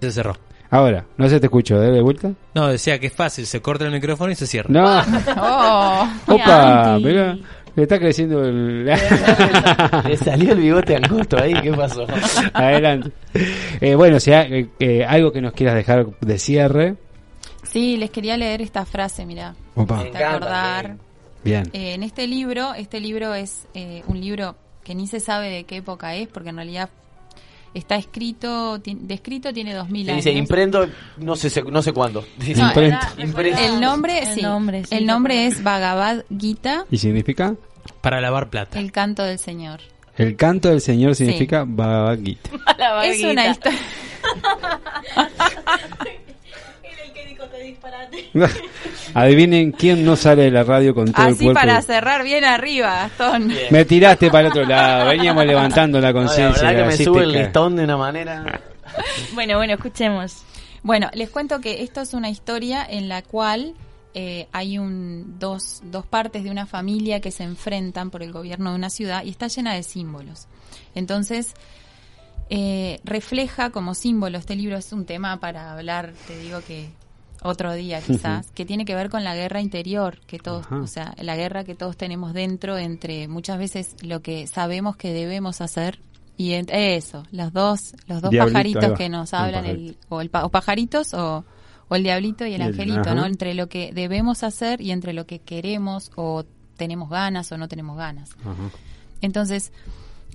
Se cerró. Ahora, no se te escuchó, ¿eh? ¿De vuelta? No, decía que es fácil, se corta el micrófono y se cierra. No. Oh. Opa, mira, le está creciendo el Le salió el bigote angosto ahí, ¿qué pasó? Adelante. Eh, bueno, si hay, eh, eh, algo que nos quieras dejar de cierre. Sí, les quería leer esta frase, mira. Opa. Me encanta, acordar. Bien. Eh, en este libro, este libro es eh, un libro que ni se sabe de qué época es, porque en realidad está escrito, descrito tiene 2000 Se años. dice imprento, no sé, no sé cuándo. Dice, No. Imprenta. El nombre, El sí. nombre, sí, el nombre es Bhagavad Gita, ¿Y significa? Para lavar plata. el canto del Señor. El canto del Señor significa Bhagavad Gita. Es una historia. Adivinen quién no sale de la radio con todo el Así cuerpo. para cerrar bien arriba, Gastón. Me tiraste para el otro lado. Veníamos levantando la No, la conciencia. verdad que me así sube el listón de una manera. Bueno, bueno, escuchemos. Bueno, les cuento que esto es una historia en la cual eh, hay un, dos, dos partes de una familia que se enfrentan por el gobierno de una ciudad y está llena de símbolos. Entonces, eh, refleja como símbolo, este libro es un tema para hablar, te digo que otro día quizás, que tiene que ver con la guerra interior, que todos, Ajá. o sea, la guerra que todos tenemos dentro entre muchas veces lo que sabemos que debemos hacer y en- eso, los dos, los dos Diablito, pajaritos que nos hablan, el, o, el o pajaritos o, o el diablito y el Y el- angelito, ajá. ¿no? Entre lo que debemos hacer y entre lo que queremos o tenemos ganas o no tenemos ganas. Ajá. Entonces,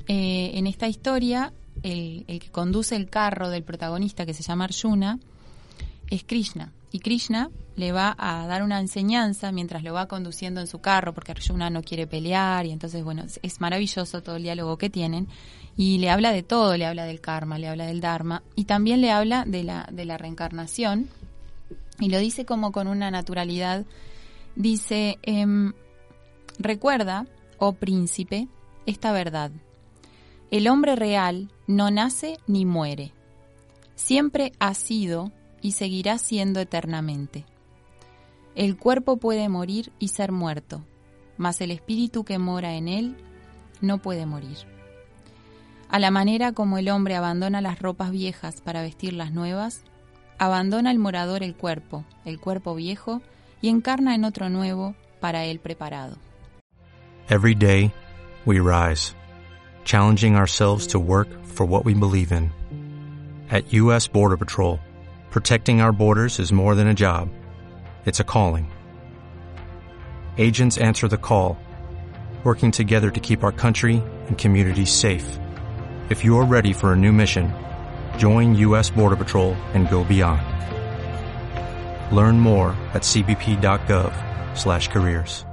eh, en esta historia, el, el que conduce el carro del protagonista, que se llama Arjuna, es Krishna. Y Krishna le va a dar una enseñanza mientras lo va conduciendo en su carro, porque Arjuna no quiere pelear, y entonces, bueno, es, maravilloso todo el diálogo que tienen. Y le habla de todo, le habla del karma, le habla del dharma, y también le habla de la, de la reencarnación, y lo dice como con una naturalidad. Dice, em, recuerda, oh príncipe, esta verdad. El hombre real no nace ni muere. Siempre ha sido y seguirá siendo eternamente. El cuerpo puede morir y ser muerto, mas el espíritu que mora en él no puede morir. A la manera como el hombre abandona las ropas viejas para vestir las nuevas, abandona el morador el cuerpo, el cuerpo viejo, y encarna en otro nuevo para él preparado. Every day, we rise, challenging ourselves to work for what we believe in. At U.S. Border Patrol, protecting our borders is more than a job, it's a calling. Agents answer the call, working together to keep our country and communities safe. If you are ready for a new mission, join U.S. Border Patrol and go beyond. Learn more at cbp.gov/careers.